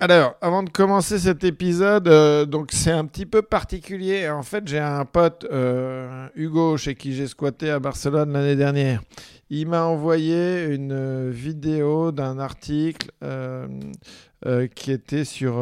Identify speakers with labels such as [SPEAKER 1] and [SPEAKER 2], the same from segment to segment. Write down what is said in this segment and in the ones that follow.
[SPEAKER 1] Alors, avant de commencer cet épisode, euh, donc c'est un petit peu particulier. En fait, j'ai un pote, euh, Hugo, chez qui j'ai squatté à Barcelone l'année dernière. Il m'a envoyé une vidéo d'un article euh, qui était sur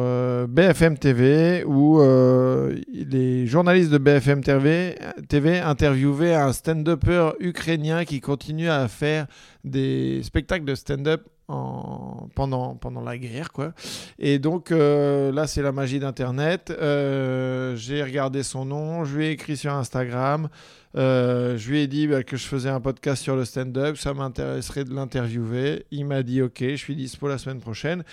[SPEAKER 1] BFM TV où les journalistes de BFM TV, TV interviewaient un stand-upper ukrainien qui continue à faire des spectacles de stand-up en- pendant, pendant la guerre. Quoi. Et donc euh, là, c'est la magie d'Internet. Euh, J'ai regardé son nom, je lui ai écrit sur Instagram. Euh, je lui ai dit bah, que je faisais un podcast sur le stand-up, ça m'intéresserait de l'interviewer. Il m'a dit OK, je suis dispo la semaine prochaine.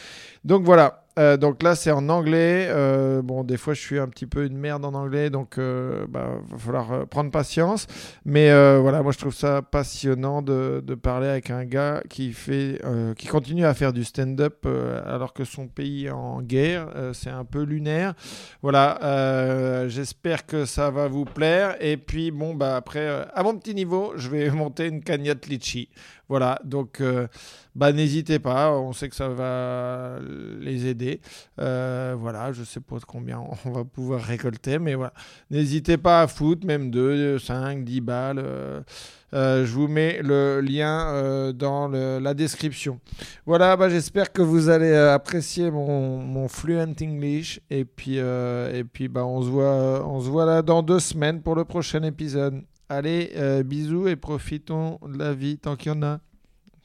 [SPEAKER 1] Donc voilà. Euh, donc là, c'est en anglais. Euh, bon, des fois, je suis un petit peu une merde en anglais, donc euh, bah, va falloir euh, prendre patience. Mais voilà, moi, je trouve ça passionnant de, parler avec un gars qui fait, qui continue à faire du stand-up alors que son pays est en guerre. C'est un peu lunaire. Voilà. J'espère que ça va vous plaire. Et puis, bon, bah après, à mon petit niveau, je vais monter une cagnotte litchi. Voilà. Donc, euh, bah n'hésitez pas. On sait que ça va les aider. Euh, voilà. Je sais pas combien on va pouvoir récolter, mais voilà. N'hésitez pas à foutre, même 2, 5, 10 balles. euh, je vous mets le lien dans la description. Voilà, bah, j'espère que vous allez apprécier mon, mon fluent English. Et puis, et puis bah, on, se voit, on se voit là dans deux semaines pour le prochain épisode. Allez, euh, bisous et profitons de la vie tant qu'il y en a.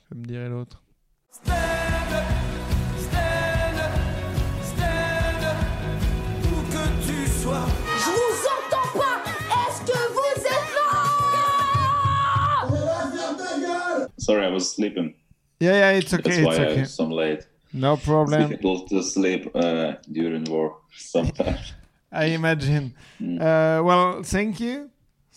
[SPEAKER 1] Je me dirait l'autre.
[SPEAKER 2] Stand up, stand up, stand up, où que tu sois.
[SPEAKER 3] Je vous entends pas Est-ce que vous êtes là
[SPEAKER 4] Sorry, I was sleeping.
[SPEAKER 1] Yeah, yeah, it's
[SPEAKER 4] That's
[SPEAKER 1] okay,
[SPEAKER 4] why
[SPEAKER 1] it's
[SPEAKER 4] I
[SPEAKER 1] okay.
[SPEAKER 4] was so late.
[SPEAKER 1] No
[SPEAKER 4] It's
[SPEAKER 1] problem.
[SPEAKER 4] difficult to sleep uh, during war sometimes.
[SPEAKER 1] I imagine.
[SPEAKER 4] Mm.
[SPEAKER 1] Uh, well, thank you,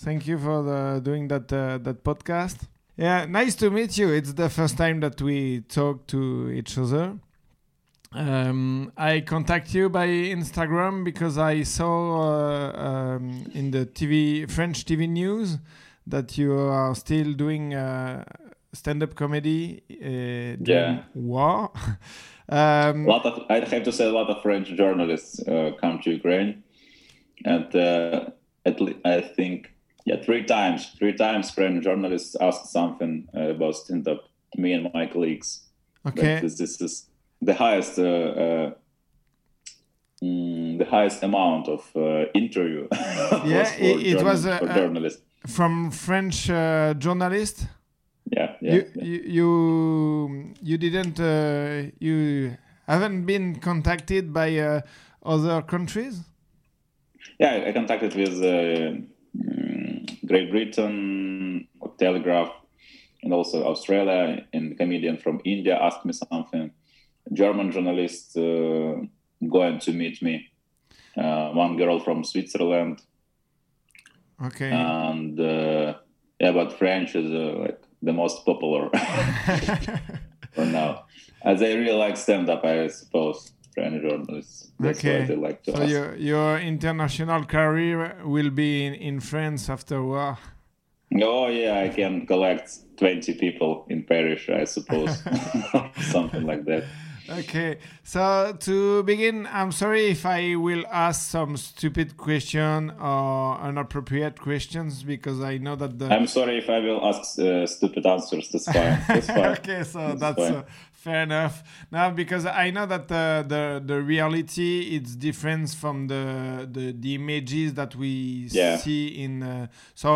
[SPEAKER 1] thank you for the, doing that uh, that podcast. Yeah, nice to meet you. It's the first time that we talk to each other. Um, I contact you by Instagram because I saw uh, um, in the TV French TV news that you are still doing uh, stand-up comedy uh,
[SPEAKER 4] Yeah.
[SPEAKER 1] war. um,
[SPEAKER 4] lot of I have to say a lot of French journalists uh, come to Ukraine, and uh, at le- I think yeah three times three times French journalists asked something uh, about stand up to me and my colleagues.
[SPEAKER 1] Okay.
[SPEAKER 4] this, this is the highest uh, uh, mm, the highest amount of uh, interview.
[SPEAKER 1] Yeah,
[SPEAKER 4] for
[SPEAKER 1] it- it was, uh,
[SPEAKER 4] for
[SPEAKER 1] uh,
[SPEAKER 4] journalists.
[SPEAKER 1] From French uh, journalist.
[SPEAKER 4] Yeah, yeah.
[SPEAKER 1] you,
[SPEAKER 4] yeah.
[SPEAKER 1] you you you didn't uh, you haven't been contacted by uh, other countries
[SPEAKER 4] Yeah, I- contacted with Great Britain, Telegraph, and also Australia. And comedian from India asked me something. German journalist uh, going to meet me. Uh, one girl from Switzerland,
[SPEAKER 1] okay
[SPEAKER 4] and uh, yeah, but French is uh, like the most popular for now. As they really like stand up, I suppose. That's
[SPEAKER 1] Okay.
[SPEAKER 4] they like to
[SPEAKER 1] so
[SPEAKER 4] ask.
[SPEAKER 1] your your international career will be in, in France after war
[SPEAKER 4] Oh yeah, I can collect twenty people in Paris, I suppose, something like that.
[SPEAKER 1] okay so to begin i'm sorry if i will ask some stupid question or inappropriate questions because i know that the
[SPEAKER 4] I'm sorry if I will ask uh, stupid answers. That's fine. That's fine.
[SPEAKER 1] okay, so
[SPEAKER 4] That's
[SPEAKER 1] that's, uh, fair enough. Now, because I know that the the, the reality it's different from the the, the images that we
[SPEAKER 4] Yeah.
[SPEAKER 1] see in. Uh, so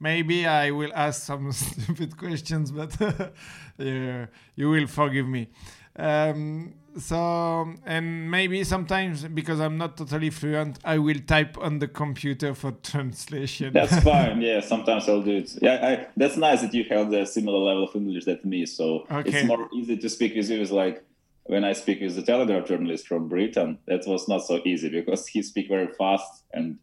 [SPEAKER 1] maybe I will ask some stupid questions, but yeah, you will forgive me. Um, so and maybe sometimes because I'm not totally fluent, I will type on the computer for translation.
[SPEAKER 4] That's fine. Yeah, sometimes I'll do it. Yeah, I, that's nice that you have the similar level of English that me. So
[SPEAKER 1] Okay.
[SPEAKER 4] it's more easy to speak with you. It's like when I speak with the Telegraph journalist from Britain, that was not so easy because he speak very fast and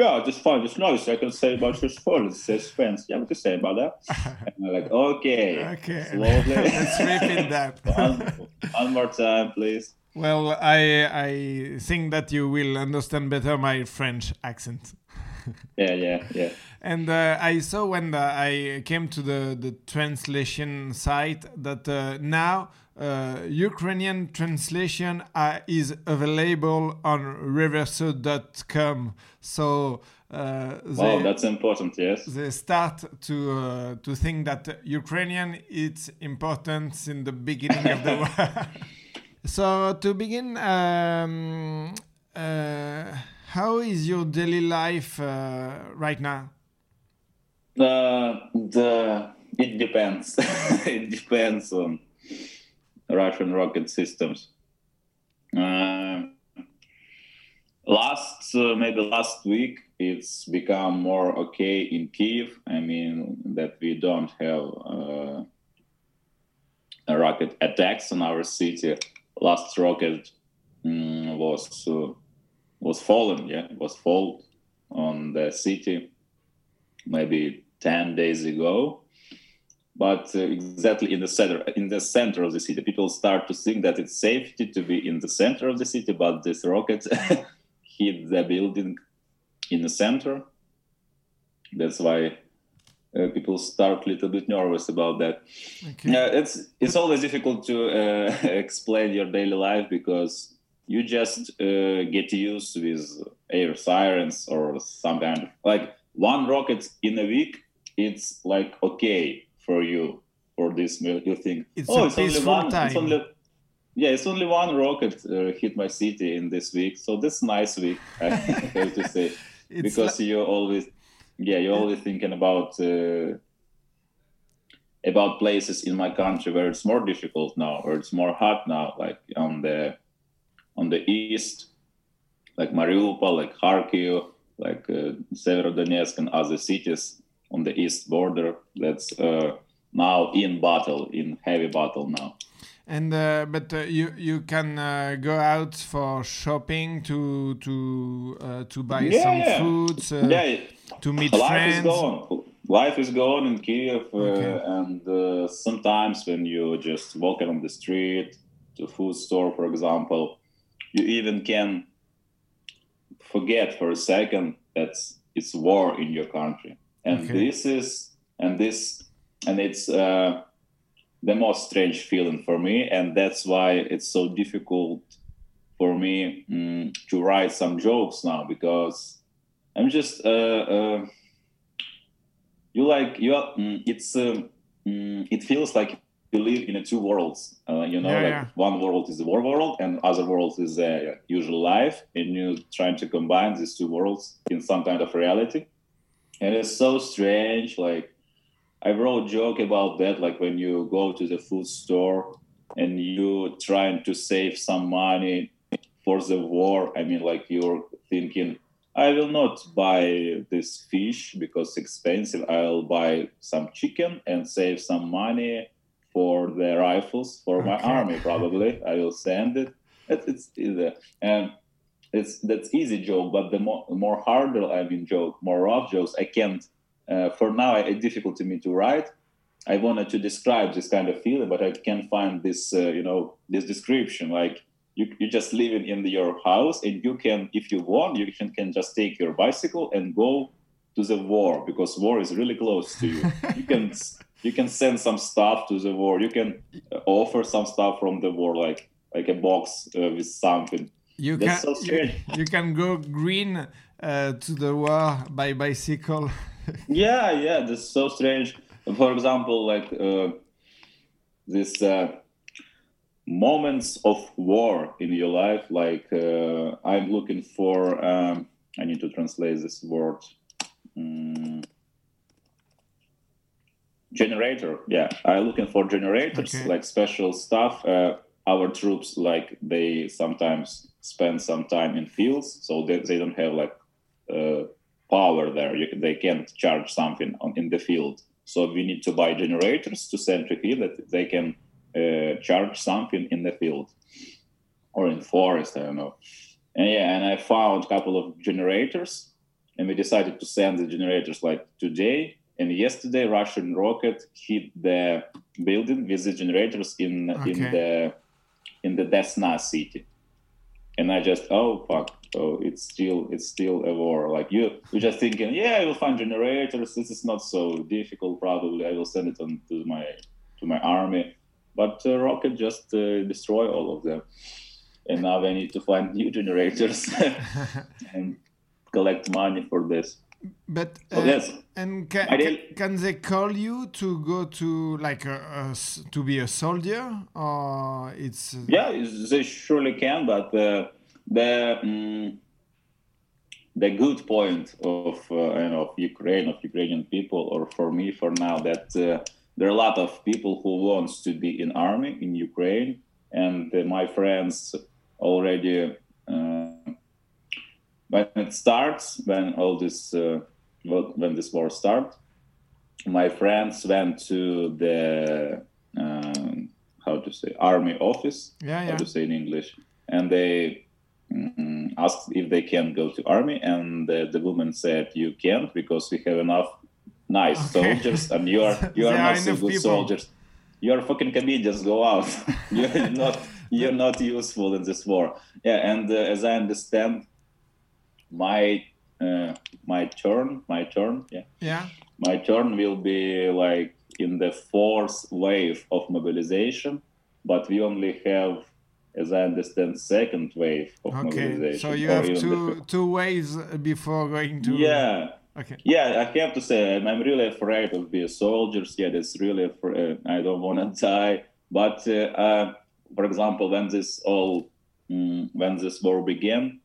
[SPEAKER 4] yeah, just fine, just nice. I can say about your says French. Yeah, what to say about that? and I'm like, okay,
[SPEAKER 1] Okay,
[SPEAKER 4] slowly.
[SPEAKER 1] let's repeat that.
[SPEAKER 4] one, one more time, please.
[SPEAKER 1] Well, I I think that you will understand better my French accent.
[SPEAKER 4] Yeah, yeah, yeah.
[SPEAKER 1] And uh, I saw when uh, I came to the, the translation site that uh, now uh, Ukrainian translation uh, is available on reverso.com. So uh, they,
[SPEAKER 4] Wow, that's important. Yes.
[SPEAKER 1] they start to uh, to think that Ukrainian is important in the beginning of the war. so to begin, um, uh, how is your daily life uh, right now?
[SPEAKER 4] Uh, the it depends. it depends on Russian rocket systems. Uh, last uh, maybe last week, it's become more okay in Kiev. I mean that we don't have uh, rocket attacks on our city. Last rocket mm, was uh, was fallen. Yeah, was fall on the city maybe 10 days ago but uh, exactly in the center in the center of the city people start to think that it's safety to be in the center of the city but this rocket hit the building in the center that's why uh, people start a little bit nervous about that
[SPEAKER 1] Okay.
[SPEAKER 4] yeah, it's it's always difficult to uh, explain your daily life because you just uh, get used with air sirens or some kind of like one rocket in a week. It's like okay for you for this. You think
[SPEAKER 1] It's
[SPEAKER 4] oh,
[SPEAKER 1] a
[SPEAKER 4] it's only one. It's only yeah, it's only one rocket uh, hit my city in this week, so this nice week. I have to say
[SPEAKER 1] It's
[SPEAKER 4] because
[SPEAKER 1] li-
[SPEAKER 4] you always yeah you're always thinking about uh, about places in my country where it's more difficult now or it's more hot now like on the on the east like mariupol like kharkiv like uh, severodonetsk and other cities on the east border that's uh, now in battle in heavy battle now
[SPEAKER 1] And uh, but uh, you you can uh, go out for shopping to to uh, to buy
[SPEAKER 4] Yeah,
[SPEAKER 1] some
[SPEAKER 4] yeah.
[SPEAKER 1] foods uh,
[SPEAKER 4] yeah
[SPEAKER 1] to meet
[SPEAKER 4] life
[SPEAKER 1] friends.
[SPEAKER 4] is gone life is gone in kiev uh,
[SPEAKER 1] Okay.
[SPEAKER 4] and uh, sometimes when you just walk on the street to food store for example you even can forget for a second that it's war in your country and
[SPEAKER 1] Okay.
[SPEAKER 4] this is and this and it's uh, the most strange feeling for me and that's why it's so difficult for me mm, to write some jokes now because i'm just uh, uh, you like you are mm, it's um, mm, it feels like you live in a two worlds uh, you know
[SPEAKER 1] Yeah,
[SPEAKER 4] like
[SPEAKER 1] yeah.
[SPEAKER 4] one world is the war world and other world is the usual life and you're trying to combine these two worlds in some kind of reality and it's so strange like i wrote a joke about that like when you go to the food store and you trying to save some money for the war. I mean like you're thinking i will not buy this fish because it's expensive. I'll buy some chicken and save some money for the rifles for my army probably. I will send it. It's, it's either and it's that's easy joke but the more, more harder i mean joke more rough jokes i can't uh, for now it's difficult to me to write. I wanted to describe this kind of feeling but i can't find this uh, you know this description. Like you, you just living in your house and you can if you want you can, can just take your bicycle and go to the war because war is really close to you. You can you can send some stuff to the war. You can uh, offer some stuff from the war like like a box uh, with something
[SPEAKER 1] You can
[SPEAKER 4] so
[SPEAKER 1] you, you can go green uh, to the war by bicycle.
[SPEAKER 4] yeah yeah that's so strange for example like uh, this uh, moments of war in your life like uh, i'm looking for um, i need to translate this word Mm. generator yeah i'm looking for generators
[SPEAKER 1] Okay.
[SPEAKER 4] like special stuff uh, our troops like they sometimes spend some time in fields so they, they don't have like uh, power there. You, they can't charge something on, in the field. So we need to buy generators to send to field that they can uh, charge something in the field or in forest. I don't know. And yeah, and I found a couple of generators, and we decided to send the generators like today. And yesterday, Russian rocket hit the building with the generators in in the in the Desna city. And I just oh fuck oh it's still it's still a war like you you're just thinking yeah i will find generators this is not so difficult probably i will send it on to my to my army but uh, rocket just uh, destroy all of them. And now I need to find new generators and collect money for this.
[SPEAKER 1] But uh,
[SPEAKER 4] yes,
[SPEAKER 1] and ca-
[SPEAKER 4] I
[SPEAKER 1] ca- can they call you to go to like a, a to be a soldier or it's
[SPEAKER 4] yeah, they surely can, but uh, the mm the good point of uh, you know, of Ukraine of Ukrainian people, or for me for now, that uh, there are a lot of people who wants to be in army in Ukraine, and uh, my friends already uh, when it starts, when all this uh, when this war starts, my friends went to the um, how to say army office
[SPEAKER 1] yeah yeah.
[SPEAKER 4] how to say in English, and they mm, asked if they can go to army, and the, the woman said you can't because we have enough nice
[SPEAKER 1] Okay.
[SPEAKER 4] soldiers, and you are you are not so good
[SPEAKER 1] people.
[SPEAKER 4] soldiers. You are fucking comedians. Go out. you're not you're not useful in this war. Yeah, and uh, as I understand, my uh, my turn, my turn, yeah
[SPEAKER 1] yeah
[SPEAKER 4] my turn will be like in the fourth wave of mobilization, but we only have, as I understand, second wave of
[SPEAKER 1] okay
[SPEAKER 4] mobilization.
[SPEAKER 1] so you have
[SPEAKER 4] even the
[SPEAKER 1] two two waves before going to
[SPEAKER 4] Yeah,
[SPEAKER 1] okay
[SPEAKER 4] yeah. I have to say, I'm, I'm really afraid of being soldiers. Yeah, that's really. afra- Uh, I don't want to die. But uh, uh, for example, when this all, mm, when this war began,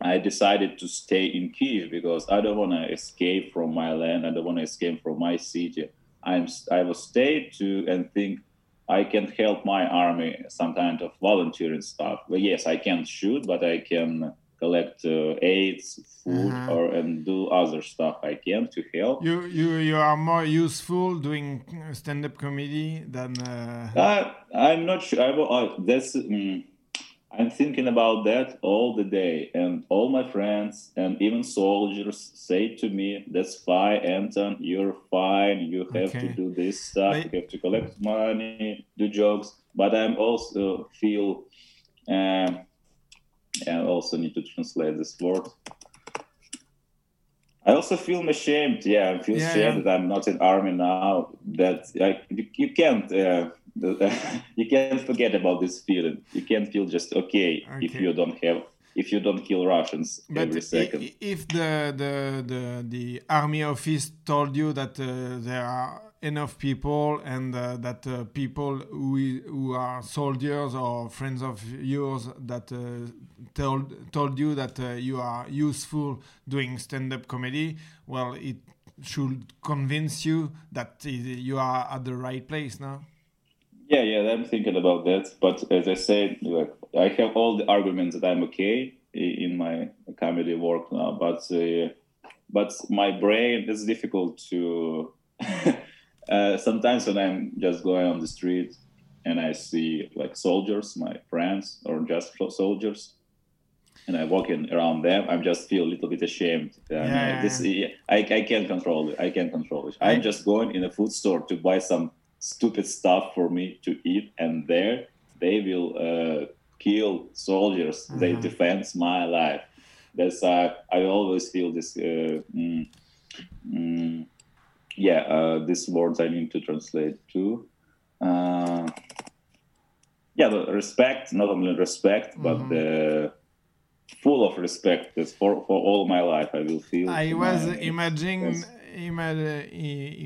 [SPEAKER 4] I decided to stay in Kiev because I don't want to escape from my land. I don't want to escape from my city. I'm I will stay to and think I can help my army some kind of volunteering stuff. Well, yes, I can't shoot, but I can collect uh, aids, food,
[SPEAKER 1] Uh-huh.
[SPEAKER 4] or and do other stuff I can to help.
[SPEAKER 1] you you you are more useful doing stand-up comedy than uh,
[SPEAKER 4] Uh, I'm not sure. I, will- uh, that's. mm I'm thinking about that all the day, and all my friends and even soldiers say to me, "That's fine, Anton. You're fine. You have to do this stuff.
[SPEAKER 1] But-
[SPEAKER 4] you have to collect money, do jobs." But I'm also feel. Um, I also need to translate this word. I also feel ashamed. Yeah, I feel
[SPEAKER 1] Yeah,
[SPEAKER 4] ashamed
[SPEAKER 1] yeah.
[SPEAKER 4] that I'm not in army now. That I, you, you can't. Uh, you can't forget about this feeling. You can't feel just okay, if you don't have if you don't kill Russians
[SPEAKER 1] But
[SPEAKER 4] every second.
[SPEAKER 1] if the, the the the army office told you that uh, there are enough people and uh, that uh, people who who are soldiers or friends of yours that uh, told told you that uh, you are useful doing stand-up comedy, well, it should convince you that you are at the right place now.
[SPEAKER 4] Yeah, yeah, I'm thinking about that. But as I said, like I have all the arguments that I'm okay in my comedy work now. But uh, but my brain is difficult to. uh, sometimes when I'm just going on the street and I see like soldiers, my friends, or just soldiers, and I'm walking around them, I just feel a little bit ashamed.
[SPEAKER 1] Yeah.
[SPEAKER 4] this, I, I can't control it. I can't control it. I'm just going in a food store to buy some stupid stuff for me to eat, and there they will uh, kill soldiers. They
[SPEAKER 1] Mhm.
[SPEAKER 4] defend my life. That's uh, I always feel this. Uh, mm, mm, yeah, uh, these words I need to translate too. Uh, yeah, the respect, not only respect, but
[SPEAKER 1] Mhm.
[SPEAKER 4] the full of respect. That's for for all my life. I will feel.
[SPEAKER 1] I
[SPEAKER 4] my-
[SPEAKER 1] was imagining,
[SPEAKER 4] yes.
[SPEAKER 1] ima-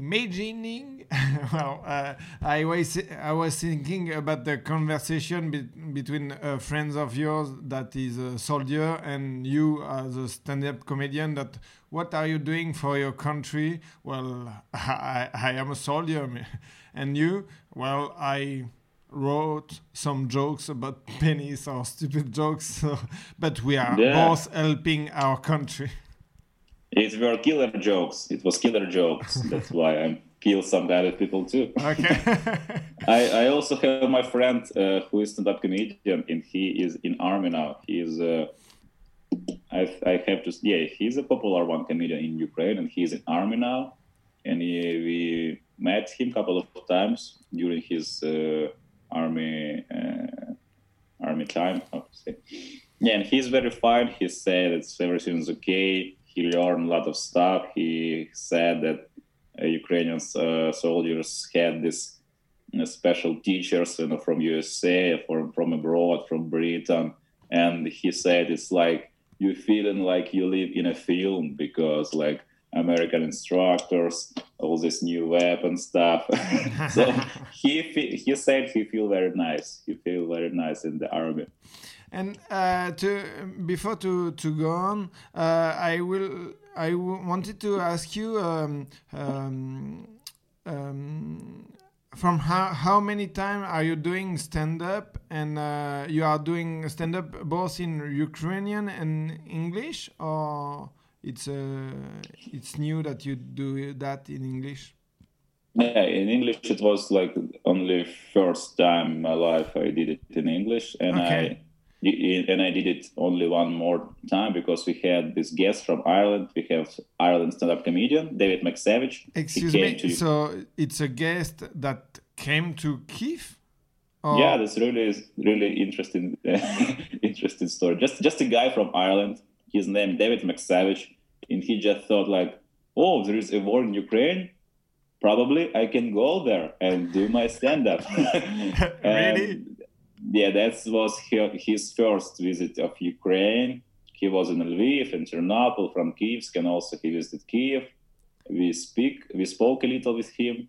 [SPEAKER 1] imagining. well, uh, I was I was thinking about the conversation be- between uh, friends of yours that is a soldier and you as a stand-up comedian. That what are you doing for your country? Well, I, I am a soldier, and you? Well, I wrote some jokes about pennies or stupid jokes, so, but we are
[SPEAKER 4] Yeah.
[SPEAKER 1] both helping our country.
[SPEAKER 4] It were killer jokes. It was killer jokes. That's why I kill some of people too.
[SPEAKER 1] Okay.
[SPEAKER 4] I, I also have my friend uh, who is stand-up comedian, and he is in army now. He is. Uh, I, I have to. Yeah, he's a popular one comedian in Ukraine, and he's in army now. And he, we met him a couple of times during his uh, army uh, army time. How to say? Yeah, and he's very fine. He said that everything's okay. He learned a lot of stuff. He said that Ukrainian uh, soldiers had this uh, special teachers you know, from USA, from from abroad, from Britain, and he said it's like you feeling like you live in a film because like American instructors, all this new weapon stuff. so he he said he feel very nice. He feel very nice in the army.
[SPEAKER 1] And uh, to before to to go on, uh, I will I w- wanted to ask you um, um, um, from how how many time are you doing stand up and uh, you are doing stand up both in Ukrainian and English or it's uh, it's new that you do that in English.
[SPEAKER 4] Yeah, in English it was like only first time in my life I did it in English, and
[SPEAKER 1] Okay.
[SPEAKER 4] I and I did it only one more time because we had this guest from Ireland. We have Ireland stand-up comedian David McSavage.
[SPEAKER 1] Excuse me.
[SPEAKER 4] to-
[SPEAKER 1] So it's a guest that came to Kiev. Or-
[SPEAKER 4] yeah, that's really is really interesting interesting story. Just just a guy from Ireland. His name David McSavage, and he just thought like, oh, there is a war in Ukraine. Probably I can go there and do my stand-up.
[SPEAKER 1] Really?
[SPEAKER 4] Yeah, that was hi- his first visit of Ukraine. He was in Lviv and Chernobyl from Kiev, and also he visited Kiev. We speak, we spoke a little with him.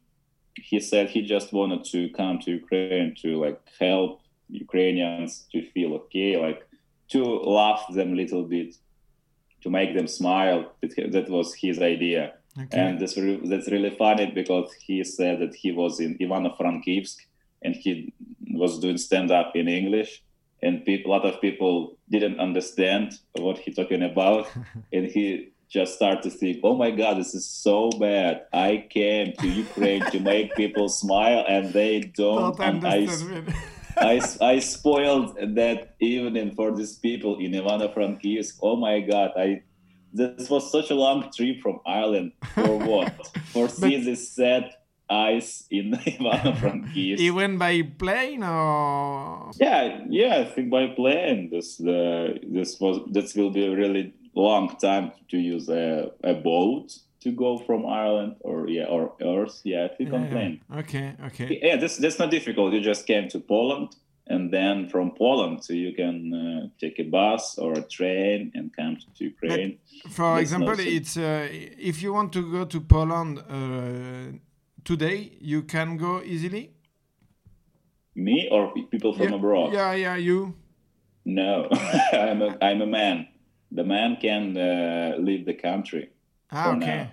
[SPEAKER 4] He said he just wanted to come to Ukraine to like help Ukrainians to feel okay, like to laugh them a little bit, to make them smile. That, that was his idea.
[SPEAKER 1] Okay.
[SPEAKER 4] And that's, re- that's really funny because he said that he was in Ivano-Frankivsk and he was doing stand-up in English. And peop a lot of people didn't understand what he talking about. and he just started to think, oh my God, this is so bad. I came to Ukraine to make people smile and they don't.
[SPEAKER 1] Don't
[SPEAKER 4] and I. I, I spoiled that evening for these people in Ivano-Frankivsk. Oh my God, I this was such a long trip from Ireland for what? for seeing this sad ice in Ivano-Frankivsk.
[SPEAKER 1] Even by plane or
[SPEAKER 4] yeah, yeah, I think by plane this the this was this will be a really long time to use a, a boat to go from Ireland or yeah or Earth. Yeah, I think on
[SPEAKER 1] Yeah,
[SPEAKER 4] plane.
[SPEAKER 1] Okay, okay.
[SPEAKER 4] Yeah, this that's not difficult. You just came to Poland, and then from Poland, so you can uh, take a bus or a train and come to Ukraine.
[SPEAKER 1] For
[SPEAKER 4] That's
[SPEAKER 1] example,
[SPEAKER 4] so-
[SPEAKER 1] it's uh, if you want to go to Poland uh, today, you can go easily.
[SPEAKER 4] Me or people from
[SPEAKER 1] yeah,
[SPEAKER 4] abroad?
[SPEAKER 1] Yeah, yeah, you.
[SPEAKER 4] No, I'm a I'm a man. The man can uh, leave the country.
[SPEAKER 1] Ah, okay.
[SPEAKER 4] now.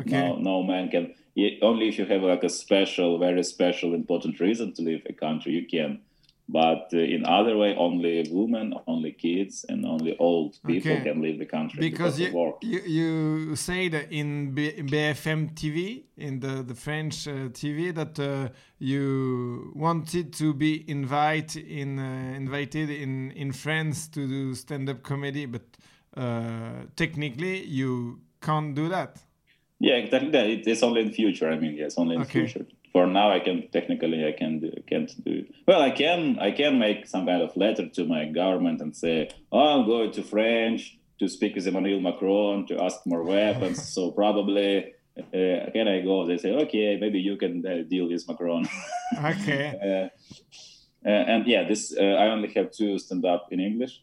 [SPEAKER 1] Okay.
[SPEAKER 4] No, no man can. Only if you have like a special, very special, important reason to leave a country, you can. But uh, in other way, only women, only kids, and only old people
[SPEAKER 1] Okay.
[SPEAKER 4] can leave the country
[SPEAKER 1] Because
[SPEAKER 4] because,
[SPEAKER 1] you,
[SPEAKER 4] of work.
[SPEAKER 1] you you said in B- BFM TV in the the French uh, TV that uh, you wanted to be invite in uh, invited in in France to do stand up comedy, but uh, technically you can't do that.
[SPEAKER 4] Yeah, exactly. that. It's only in future. I mean, yes, only in
[SPEAKER 1] Okay.
[SPEAKER 4] future. For now, I can technically I can do, can't do. It. Well, I can I can make some kind of letter to my government and say, oh, I'm going to French to speak with Emmanuel Macron to ask more weapons. so probably uh, can I go? They say, okay, maybe you can uh, deal with Macron.
[SPEAKER 1] Okay.
[SPEAKER 4] uh, uh, and yeah, this uh, I only have two stand up in English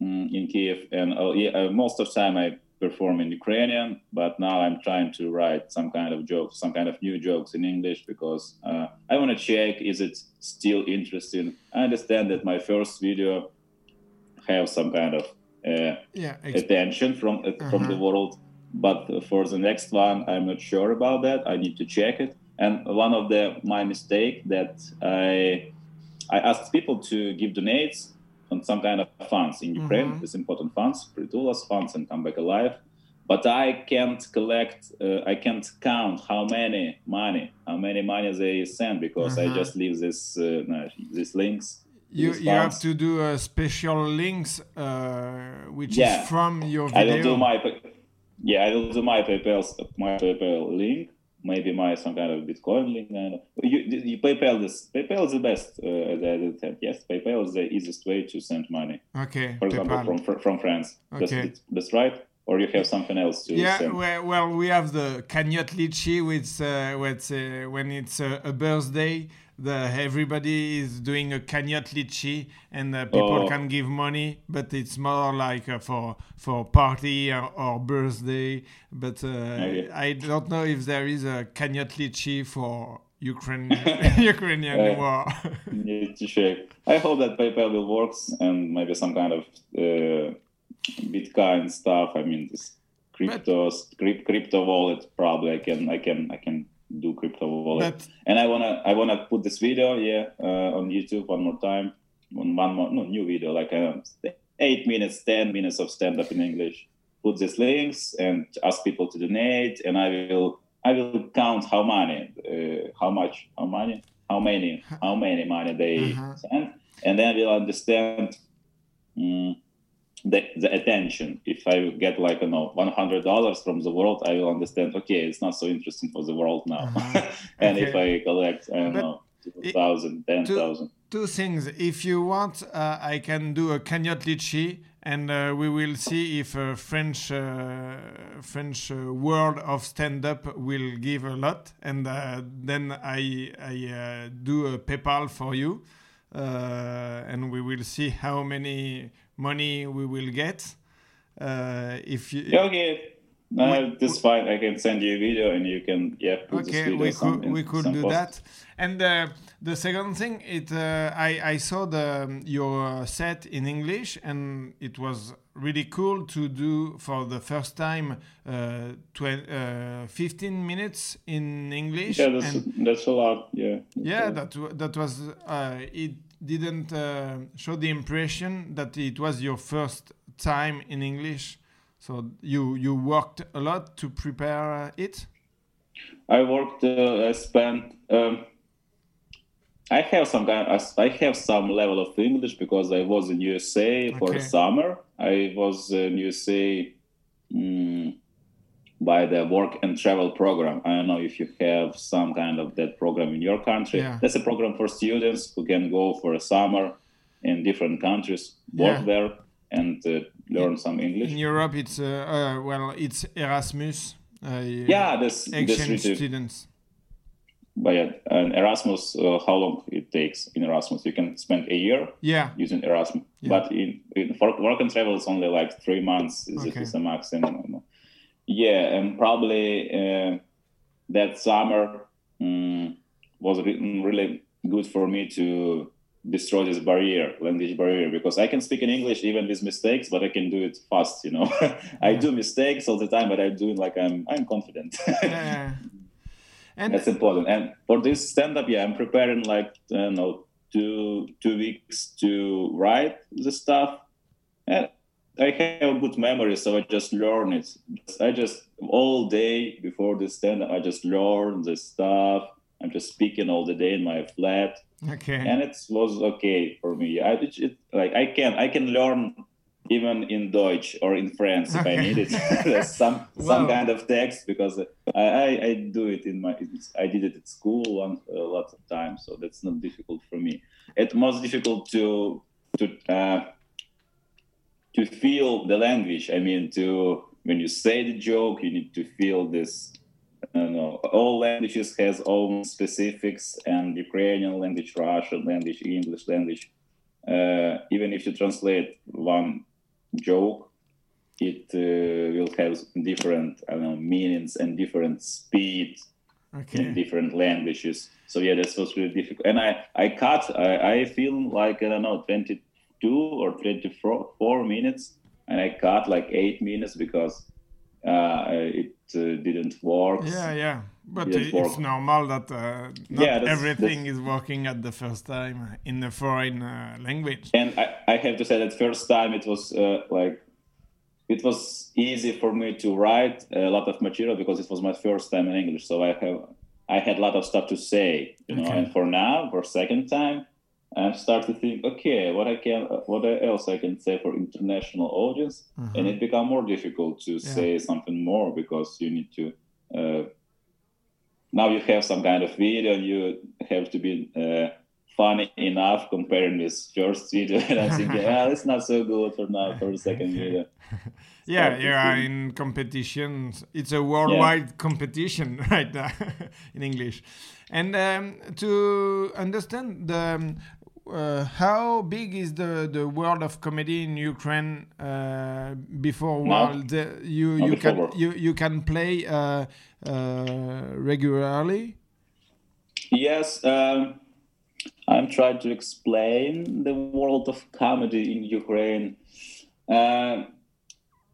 [SPEAKER 4] mm, in Kiev, and uh, yeah, uh, most of the time I perform in Ukrainian, but now I'm trying to write some kind of jokes, some kind of new jokes in English because uh, I want to check is it still interesting. I understand that my first video have some kind of uh,
[SPEAKER 1] Yeah.
[SPEAKER 4] attention from uh, from the
[SPEAKER 1] Uh-huh.
[SPEAKER 4] world but for the next one i'm not sure about that i need to check it and one of the my mistake that i i asked people to give donates on some kind of funds in ukraine
[SPEAKER 1] Mhm.
[SPEAKER 4] this important funds Prytula's funds and come back alive but i can't collect uh, i can't count how many money how many money they send because i
[SPEAKER 1] Uh-huh.
[SPEAKER 4] just leave this uh, these links
[SPEAKER 1] you
[SPEAKER 4] these
[SPEAKER 1] you have to do a special links uh, which
[SPEAKER 4] Yeah.
[SPEAKER 1] is from your
[SPEAKER 4] I will
[SPEAKER 1] video.
[SPEAKER 4] do my yeah, I will do my PayPal my PayPal link, maybe my some kind of Bitcoin link. I. You, you PayPal this PayPal is the best. Uh, that, that, yes, PayPal is the easiest way to send money.
[SPEAKER 1] okay.
[SPEAKER 4] For example, from from France. That's,
[SPEAKER 1] Okay.
[SPEAKER 4] that's right. Or you have something else to
[SPEAKER 1] Yeah,
[SPEAKER 4] send.
[SPEAKER 1] well, well, we have the cagnotte Leetchi, which uh, with, uh, when it's a birthday, the everybody is doing a cagnotte Leetchi and uh, people
[SPEAKER 4] Oh.
[SPEAKER 1] can give money, but it's more like uh, for for party or, or birthday. But uh,
[SPEAKER 4] Okay.
[SPEAKER 1] I don't know if there is a cagnotte Leetchi for Ukraine Ukrainian
[SPEAKER 4] Yeah.
[SPEAKER 1] war.
[SPEAKER 4] Need to check. I hope that PayPal will works and maybe some kind of uh, Bitcoin stuff. I mean, this cryptos, crypt, crypto wallet. Probably I can, I can, I can do crypto wallet.
[SPEAKER 1] but
[SPEAKER 4] and I wanna, I wanna put this video, yeah, uh, on YouTube one more time. On one more, no, new video, like uh, eight minutes, ten minutes of stand up in English. Put these links and ask people to donate, and I will, I will count how many uh, how much, how many how many, how many money they
[SPEAKER 1] Uh-huh.
[SPEAKER 4] send, and then we'll understand. mm, the, the attention. If I get like you know one hundred dollars from the world, I will understand. Okay, it's not so interesting for the world now.
[SPEAKER 1] Uh-huh.
[SPEAKER 4] and if I collect, I don't
[SPEAKER 1] But
[SPEAKER 4] know,
[SPEAKER 1] it-
[SPEAKER 4] 2,000, 10,000.
[SPEAKER 1] two things. If you want, uh, I can do a cagnotte Leetchi, and uh, we will see if uh, French uh, French uh, world of stand up will give a lot, and uh, then I I uh, do a PayPal for you, uh, and we will see how many money we will get. Uh, if you
[SPEAKER 4] Yeah, okay. Uh, that's fine. I can send you a video and you can yeah put this
[SPEAKER 1] Okay,
[SPEAKER 4] video
[SPEAKER 1] we could we could do
[SPEAKER 4] post.
[SPEAKER 1] that. And uh, the second thing, it uh, I I saw the your set in English, and it was really cool to do for the first time uh, tw- uh, 15 minutes in English.
[SPEAKER 4] Yeah, that's
[SPEAKER 1] and
[SPEAKER 4] that's a lot. Yeah.
[SPEAKER 1] yeah, that that was uh, it didn't uh, show the impression that it was your first time in English. So you you worked a lot to prepare uh, it.
[SPEAKER 4] I worked. Uh, I spent. Um, I have some kind. I have some level of English because I was in USA for
[SPEAKER 1] Okay.
[SPEAKER 4] summer. I was in USA mm, by the work and travel program. I don't know if you have some kind of that program in your country.
[SPEAKER 1] Yeah.
[SPEAKER 4] That's a program for students who can go for a summer in different countries, work
[SPEAKER 1] Yeah.
[SPEAKER 4] there, and uh, learn some English.
[SPEAKER 1] In Europe, it's uh, uh, well, it's Erasmus. Uh,
[SPEAKER 4] yeah, that's
[SPEAKER 1] exchange
[SPEAKER 4] really
[SPEAKER 1] students.
[SPEAKER 4] But yeah, and Erasmus, uh, how long it takes in Erasmus? You can spend a year
[SPEAKER 1] Yeah,
[SPEAKER 4] using Erasmus,
[SPEAKER 1] Yeah.
[SPEAKER 4] but in, in for work and travel, it's only like three months. Is
[SPEAKER 1] Okay.
[SPEAKER 4] the maximum? Yeah, and probably uh, that summer mm, was re- really good for me to destroy this barrier, language barrier, because I can speak in English even with mistakes, but I can do it fast. You know, I
[SPEAKER 1] Yeah.
[SPEAKER 4] do mistakes all the time, but I do it like I'm I'm confident.
[SPEAKER 1] yeah. And
[SPEAKER 4] That's important. And for this stand up, yeah, I'm preparing like I don't know two two weeks to write the stuff. And I have a good memory, so I just learn it. I just all day before the stand up, I just learn the stuff. I'm just speaking all the day in my flat,
[SPEAKER 1] okay,
[SPEAKER 4] and it was okay for me. I it, it, like I can I can learn even in Deutsch or in French if I
[SPEAKER 1] Okay.
[SPEAKER 4] need it. There's some some kind of text because I, I, I do it in my I did it at school one, a lot of times, so that's not difficult for me. It's most difficult to to uh, to feel the language. I mean, to when you say the joke, you need to feel this. I don't know. All languages has own specifics, and Ukrainian language, Russian language, English language. Uh, even if you translate one joke, it uh, will have different I don't know, meanings and different speed in different languages. So yeah, this was really difficult. And I I cut. I, I feel like I don't know, twenty two or twenty four four minutes, and I cut like eight minutes because uh, it uh, didn't work.
[SPEAKER 1] yeah, yeah. But
[SPEAKER 4] Yes,
[SPEAKER 1] it's
[SPEAKER 4] work.
[SPEAKER 1] normal that uh, not
[SPEAKER 4] Yeah, that's-
[SPEAKER 1] everything is working at the first time in a foreign uh, language.
[SPEAKER 4] and I, I have to say that first time it was uh, like it was easy for me to write a lot of material because it was my first time in english so i have i had a lot of stuff to say you know
[SPEAKER 1] Okay.
[SPEAKER 4] and for now for second time i start to think okay what i can what else i can say for international audience
[SPEAKER 1] Uh-huh.
[SPEAKER 4] and it become more difficult to say something more because you need to uh, now you have some kind of video and you have to be uh, funny enough comparing with first video, and I'm thinking, ah, it's not so good for now for the second video.
[SPEAKER 1] Yeah, you are in competition. It's a worldwide competition right now in English. And um, to understand the, um, uh, how big is the, the world of comedy in Ukraine uh, before
[SPEAKER 4] Now?
[SPEAKER 1] world? The- you you can
[SPEAKER 4] world.
[SPEAKER 1] you, you can play uh, uh, regularly.
[SPEAKER 4] Yes, um, I'm trying to explain the world of comedy in Ukraine. Uh,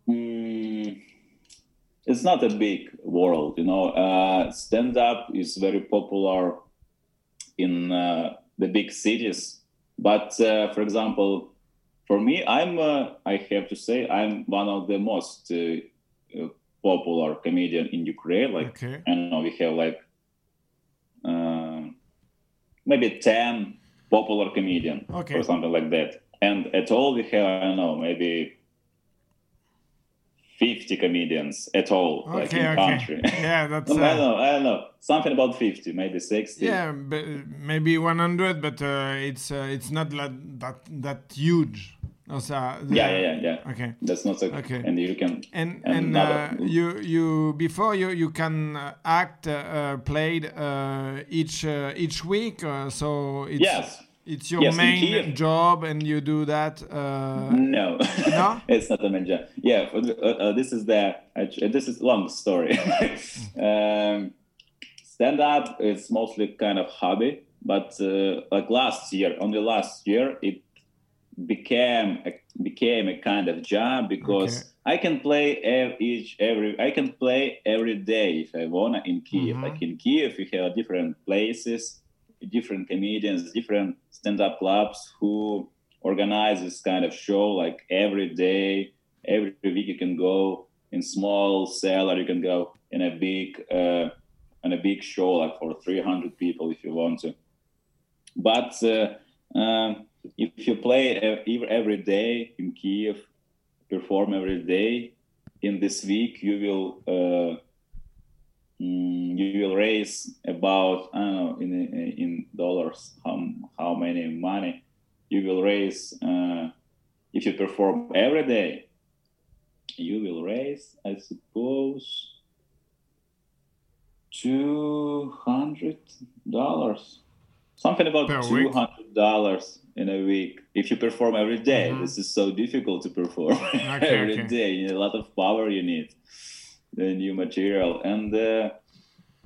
[SPEAKER 4] mm, it's not a big world, you know. Uh, Stand up is very popular in uh, the big cities, but uh, for example, for me, I'm uh, I have to say I'm one of the most uh, popular comedian in Ukraine. Like
[SPEAKER 1] Okay.
[SPEAKER 4] I don't know, we have like uh, maybe 10 popular comedian
[SPEAKER 1] Okay.
[SPEAKER 4] or something like that. And at all we have, I don't know, maybe 50 comedians at all, like in
[SPEAKER 1] okay.
[SPEAKER 4] country.
[SPEAKER 1] Yeah, that's
[SPEAKER 4] I don't
[SPEAKER 1] uh,
[SPEAKER 4] know, I don't know. Something about 50, maybe 60.
[SPEAKER 1] yeah, but maybe 100, but uh, it's uh, it's not like that that huge. Also, the-
[SPEAKER 4] Yeah, yeah, yeah, yeah.
[SPEAKER 1] Okay.
[SPEAKER 4] That's not so
[SPEAKER 1] Okay.
[SPEAKER 4] And you can.
[SPEAKER 1] and
[SPEAKER 4] And
[SPEAKER 1] and uh, you you before you you can uh, act uh, uh, played uh, each uh, each week uh, so it's
[SPEAKER 4] Yes.
[SPEAKER 1] It's your
[SPEAKER 4] Yes,
[SPEAKER 1] main job and you do that uh,
[SPEAKER 4] No,
[SPEAKER 1] No?
[SPEAKER 4] it's not a main job. Yeah, uh, uh, this is the this is long story. um, stand up is mostly kind of hobby, but uh, like last year, only last year, it became a, became a kind of job because
[SPEAKER 1] Okay.
[SPEAKER 4] I can play ev- each every I can play every day if I wanna in Kiev.
[SPEAKER 1] Mhm.
[SPEAKER 4] Like in Kiev, we have different places, different comedians, different stand-up clubs who organize this kind of show like every day, every week you can go in small cell or you can go in a big uh, on a big show like for 300 people if you want to. But uh, um, if you play uh, every day in Kiev, perform every day in this week, you will mm, you will raise about I don't know in in dollars how how many money you will raise uh, if you perform every day. You will raise, I suppose, two hundred dollars, something about two hundred dollars in a week if you perform every day.
[SPEAKER 1] Mhm.
[SPEAKER 4] This is so difficult to perform every day.
[SPEAKER 1] okay.
[SPEAKER 4] You need a lot of power. You need the new material and. Uh,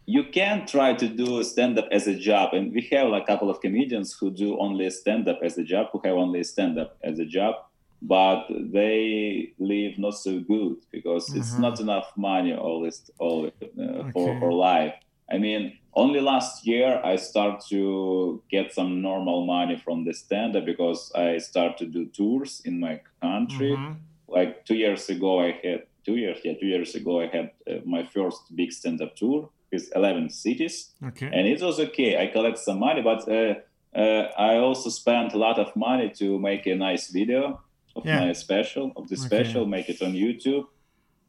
[SPEAKER 4] you can try to do stand up as a job and we have like a couple of comedians who do only stand up as a job who have only stand up as a job but they live not so good because it's
[SPEAKER 1] Mhm.
[SPEAKER 4] not enough money always always uh, for
[SPEAKER 1] Okay.
[SPEAKER 4] for life i mean only last year i start to get some normal money from the stand up because i start to do tours in my country
[SPEAKER 1] Mhm.
[SPEAKER 4] like two years ago i had two years yeah two years ago i had uh, my first big stand-up tour with 11 cities.
[SPEAKER 1] Okay.
[SPEAKER 4] And it was okay. I collect some money but uh, uh, i also spent a lot of money to make a nice video of
[SPEAKER 1] Yeah.
[SPEAKER 4] my special of the
[SPEAKER 1] Okay.
[SPEAKER 4] special make it on youtube.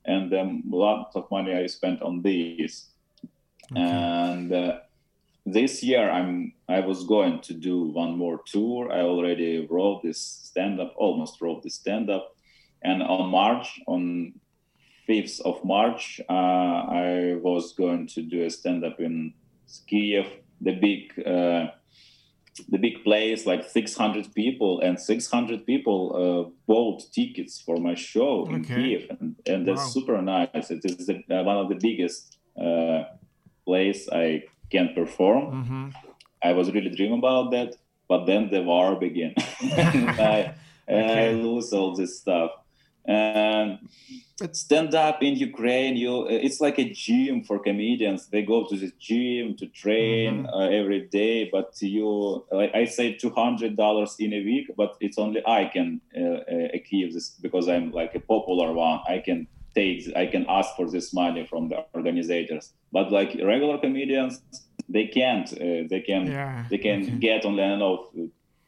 [SPEAKER 4] And um, a lot of money i spent on these.
[SPEAKER 1] Okay.
[SPEAKER 4] and uh, this year i'm i was going to do one more tour. I already wrote this stand up almost wrote this stand up and on march on 5th of march uh, i was going to do a stand up in kiev the big uh, the big place like 600 people and 600 people uh, bought tickets for my show in
[SPEAKER 1] Okay.
[SPEAKER 4] kiev and, and that's super nice it is the, uh, one of the biggest uh, place i can perform
[SPEAKER 1] Mhm.
[SPEAKER 4] I was really dream about that, but then the war began. and I, and I lose all this stuff. And stand up in Ukraine, you it's like a gym for comedians. They go to the gym to train uh, every day, but you like I say two hundred dollars in a week, but it's only I can uh, uh, achieve this because I'm like a popular one. I can take, I can ask for this money from the organizers. But like regular comedians, they can't. Uh, they can
[SPEAKER 1] yeah
[SPEAKER 4] they can
[SPEAKER 1] okay.
[SPEAKER 4] get only I know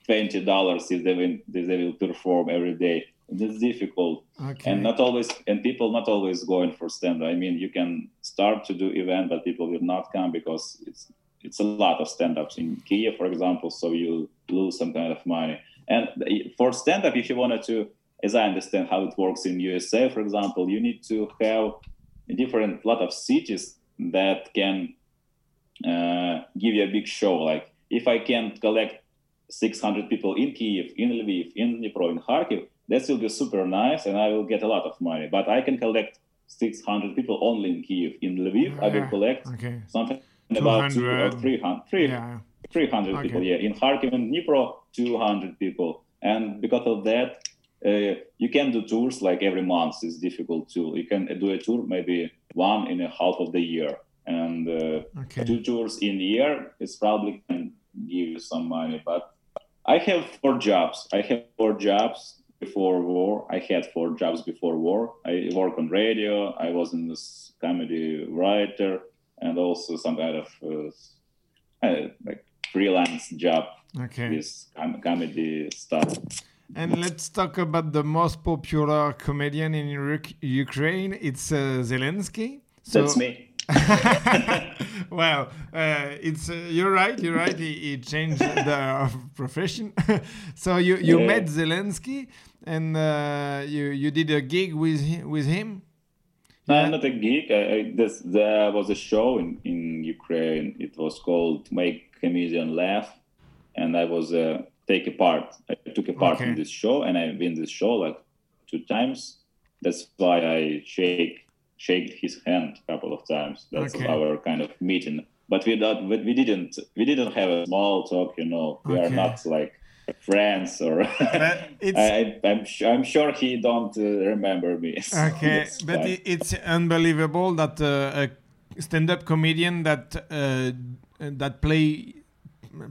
[SPEAKER 4] twenty dollars if they will if they will perform every day. It's difficult
[SPEAKER 1] okay
[SPEAKER 4] and not always and people not always going for stand. Up. I mean, you can start to do event, but people will not come because it's it's a lot of stand-ups in Kiev, for example. So you lose some kind of money. And for stand-up, if you wanted to, as I understand how it works in USA, for example, you need to have a different lot of cities that can uh, give you a big show. Like if I can collect 600 people in Kiev, in Lviv, in Dnipro, in Kharkiv, that will be super nice, and I will get a lot of money. But I can collect 600 people only in Kiev. In Lviv, I will collect
[SPEAKER 1] okay.
[SPEAKER 4] something about two or
[SPEAKER 1] 200.
[SPEAKER 4] 300, three-
[SPEAKER 1] Yeah.
[SPEAKER 4] 300
[SPEAKER 1] Okay.
[SPEAKER 4] people. Yeah, in Kharkiv and Dnipro, 200 people. And because of that, uh, you can do tours like every month. It's difficult to. You can do a tour maybe one in a half of the year, and uh,
[SPEAKER 1] Okay.
[SPEAKER 4] two tours in a year is probably can give you some money. But I have four jobs. I have four jobs before war. I had four jobs before war. I work on radio. I was in this comedy writer and also some kind of uh, uh, like freelance job
[SPEAKER 1] Okay.
[SPEAKER 4] with com- comedy stuff.
[SPEAKER 1] And let's talk about the most popular comedian in Uk- Ukraine. It's uh, Zelensky. So,
[SPEAKER 4] That's me.
[SPEAKER 1] well, uh, it's uh, you're right. You're right. He, he changed the profession. so you you
[SPEAKER 4] Yeah.
[SPEAKER 1] met Zelensky, and uh, you you did a gig with hi- with him.
[SPEAKER 4] No,
[SPEAKER 1] Yeah.
[SPEAKER 4] not a gig. I, I, this, there was a show in, in Ukraine. It was called "Make Comedian Laugh," and I was uh, take a part. I took a part
[SPEAKER 1] Okay.
[SPEAKER 4] in this show, and I've been this show like two times. That's why I shake shake his hand a couple of times. That's
[SPEAKER 1] Okay.
[SPEAKER 4] our kind of meeting. But we don't. We didn't. We didn't have a small talk. You know, we are not like friends or. I, I, I'm, su- I'm sure he don't uh, remember me. so
[SPEAKER 1] Okay, but it, it's unbelievable that uh, a stand-up comedian that uh, that play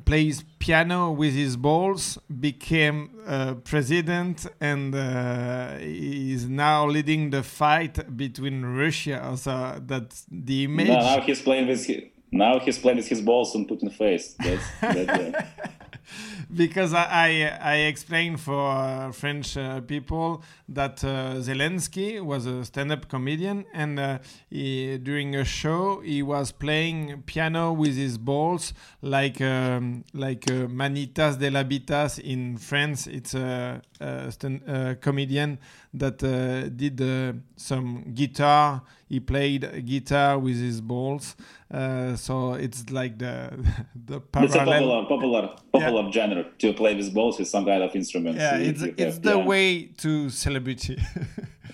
[SPEAKER 1] plays piano with his balls became uh, president and uh, is now leading the fight between Russia. So that's the image.
[SPEAKER 4] No, now he's playing with his, now he's playing with his balls and Putin face. That's, that's uh,
[SPEAKER 1] because I, I, I explained for French uh, people that uh, Zelensky was a stand-up comedian, and uh, he, during a show he was playing piano with his balls, like um, like uh, Manitas de l'Habitas in France. It's a, a stand, uh, comedian that uh, did uh, some guitar. He played guitar with his balls, uh, so it's like the the
[SPEAKER 4] it's a
[SPEAKER 1] parallel.
[SPEAKER 4] popular, popular, popular genre to play with balls with some kind of instrument.
[SPEAKER 1] Yeah, it's it's
[SPEAKER 4] have
[SPEAKER 1] the
[SPEAKER 4] piano.
[SPEAKER 1] way to celebrity.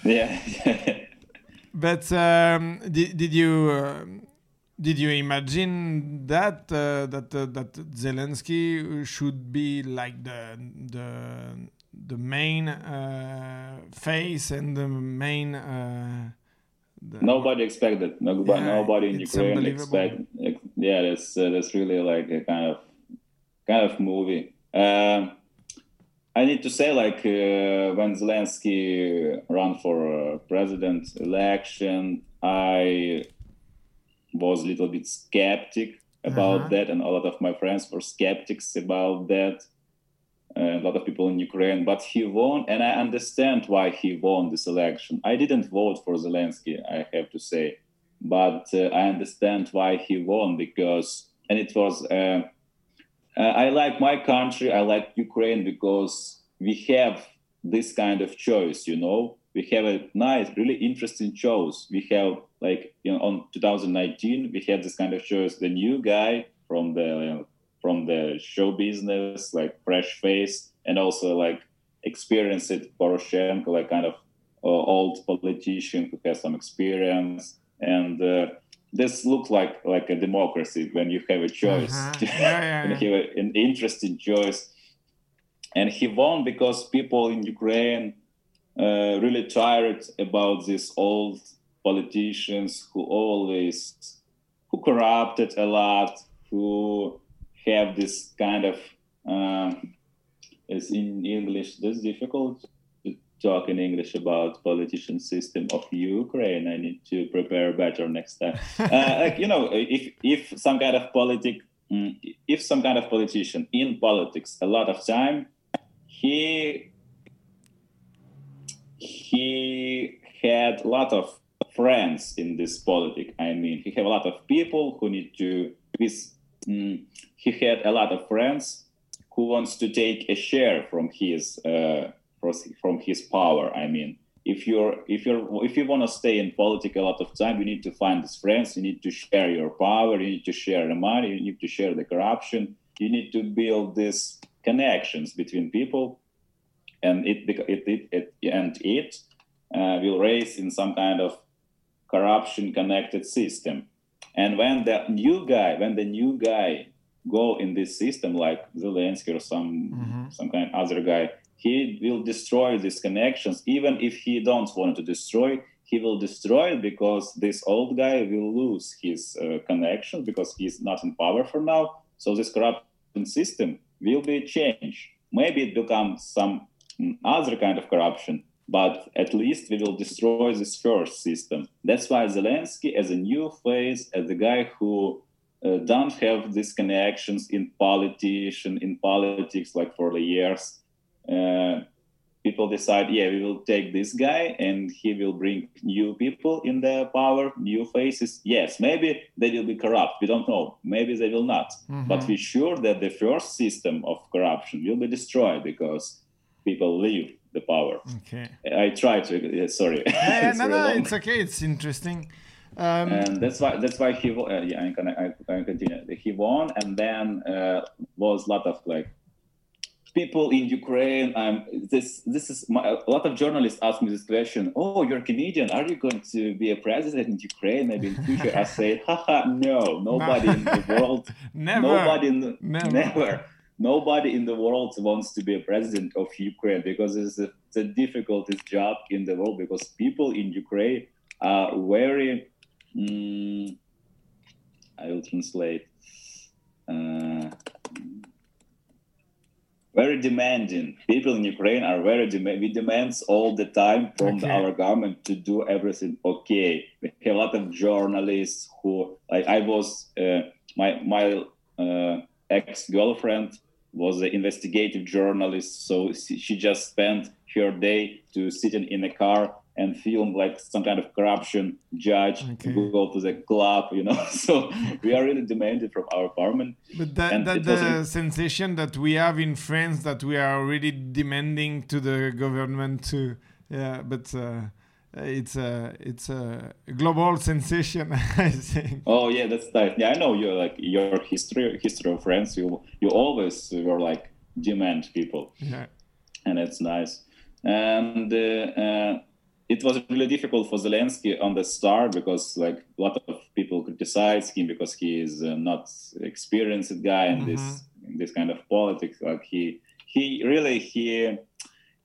[SPEAKER 4] Yeah.
[SPEAKER 1] but um, did, did you um did you imagine that uh, that uh, that Zelensky should be like the the the main uh, face and the main uh, the-
[SPEAKER 4] nobody expected. Nobody,
[SPEAKER 1] Yeah,
[SPEAKER 4] nobody in Ukraine expect. Yeah, that's uh, that's really like a kind of kind of movie. Um, I need to say, like uh, when Zelensky ran for uh, president election, I was a little bit skeptic about
[SPEAKER 1] Uh-huh.
[SPEAKER 4] that, and a lot of my friends were skeptics about that. Uh, a lot of people in Ukraine, but he won, and I understand why he won this election. I didn't vote for Zelensky, I have to say, but uh, I understand why he won because, and it was. Uh, uh, I like my country. I like Ukraine because we have this kind of choice. You know, we have a nice, really interesting choice. We have like you know, on 2019, we had this kind of choice. The new guy from the from the show business, like fresh face, and also like experienced Poroshenko, like kind of uh, old politician who has some experience and. Uh, this looks like like a democracy when you have a choice
[SPEAKER 1] Uh-huh. Yeah, yeah, yeah.
[SPEAKER 4] he had an interesting choice and he won because people in ukraine uh, really tired about these old politicians who always who corrupted a lot who have this kind of it's in english this difficult to talk in english about politician system of ukraine. I need to prepare better next time. Uh, like you know if if some kind of politic mm, if some kind of politician in politics a lot of time he he had a lot of friends in this politic. I mean he have a lot of people who need to with mm, he had a lot of friends who wants to take a share from his uh, from- his power. I mean, if you're if you're if you want to stay in politics a lot of time, you need to find these friends. You need to share your power. You need to share the money. You need to share the corruption. You need to build these connections between people, and it it it, it and it uh, will raise in some kind of corruption connected system. And when the new guy, when the new guy go in this system, like Zelensky or some some kind of other guy, he will destroy these connections. Even if he don't want to destroy, he will destroy it because this old guy will lose his uh, connection because he's not in power for now. So this corruption system will be changed. Maybe it becomes some mm, other kind of corruption, but at least we will destroy this first system. That's why Zelensky, as a new face, as a guy who uh, don't have these connections in politician in politics like for the years, uh, people decide, yeah, we will take this guy and he will bring new people in the power, new faces. Yes, maybe they will be corrupt. We don't know. Maybe they will not. But we're sure that the first system of corruption will be destroyed because people leave the power.
[SPEAKER 1] Okay.
[SPEAKER 4] I try to. sorry.
[SPEAKER 1] Yeah,
[SPEAKER 4] It's
[SPEAKER 1] no, no,
[SPEAKER 4] long.
[SPEAKER 1] it's okay. It's interesting. Um,
[SPEAKER 4] and that's why that's why he won. Uh, yeah, I'm gonna I, I continue. He won, and then uh, was a lot of like people in Ukraine. Um, this this is my, a lot of journalists ask me this question. Oh, you're Canadian. Are you going to be a president in Ukraine maybe in future? I say, haha, no. Nobody in the world.
[SPEAKER 1] Never.
[SPEAKER 4] Nobody in the,
[SPEAKER 1] Never.
[SPEAKER 4] never. Nobody in the world wants to be a president of Ukraine because it's a, it's a difficultest job in the world because people in Ukraine are very. mm, I will translate. Uh, very demanding. People in Ukraine are very demand. We demands all the time from
[SPEAKER 1] Okay.
[SPEAKER 4] our government to do everything okay. We have a lot of journalists who, like, I was uh, my my uh, ex girlfriend was an investigative journalist, so she just spent her day to sitting in a car and film like some kind of corruption judge
[SPEAKER 1] Okay.
[SPEAKER 4] go to the club you know so we are really demanded from our government
[SPEAKER 1] But that,
[SPEAKER 4] And
[SPEAKER 1] that the sensation that we have in France that we are already demanding to the government to, yeah, but uh, it's a it's a global sensation, I think.
[SPEAKER 4] Oh yeah, that's nice. Yeah, I know you like your history history of France. You you always were like demand people,
[SPEAKER 1] Yeah.
[SPEAKER 4] and it's nice. And uh, uh, it was really difficult for Zelensky on the start because like a lot of people criticize him because he is uh, not experienced guy in this in this kind of politics. Like he he really he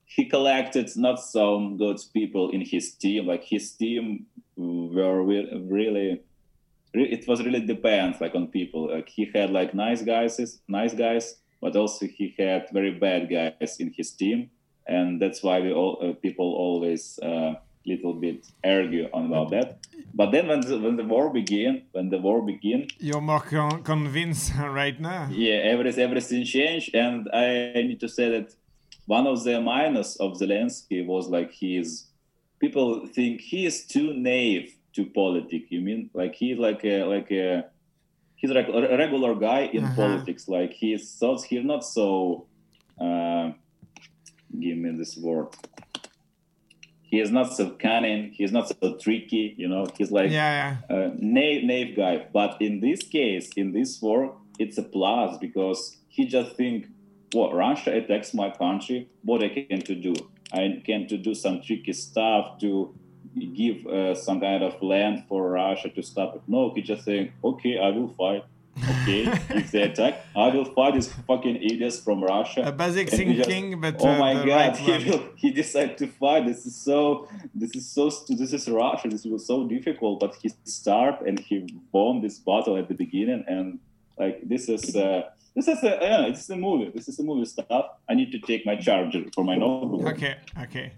[SPEAKER 4] he collected not so good people in his team. Like his team were really it was really depends like on people. Like he had like nice guys, nice guys, but also he had very bad guys in his team, and that's why we all uh, people always uh, little bit argue on about that. But then when the, when the war began, when the war began,
[SPEAKER 1] You're more con- convinced right now.
[SPEAKER 4] yeah, everything everything changed, and I need to say that one of the minus of Zelensky was like he is. People think he is too naive to politics. You mean like he's like a like a he's like a regular guy in
[SPEAKER 1] Uh-huh.
[SPEAKER 4] politics. Like he's thoughts he's not so. Uh, give me this word. He is not so cunning. He's not so tricky. You know, he's like
[SPEAKER 1] Yeah, yeah.
[SPEAKER 4] uh, naive, naive guy. But in this case, in this war, it's a plus because he just think, "What Russia attacks my country? What I can to do? I can to do some tricky stuff to give uh, some kind of land for Russia to stop it." No, he just saying, "Okay, I will fight." Okay, if they attack, I will fight these fucking idiots from Russia.
[SPEAKER 1] A basic
[SPEAKER 4] And he just-
[SPEAKER 1] thinking, but
[SPEAKER 4] oh
[SPEAKER 1] uh,
[SPEAKER 4] my god,
[SPEAKER 1] right
[SPEAKER 4] he will, he decided to fight. This is so this is so this is Russia. This was so difficult, but he start and he won this battle at the beginning. And like this is uh, this is a yeah, this is a movie. This is a movie stuff. I need to take my charger for my notebook.
[SPEAKER 1] Okay, okay.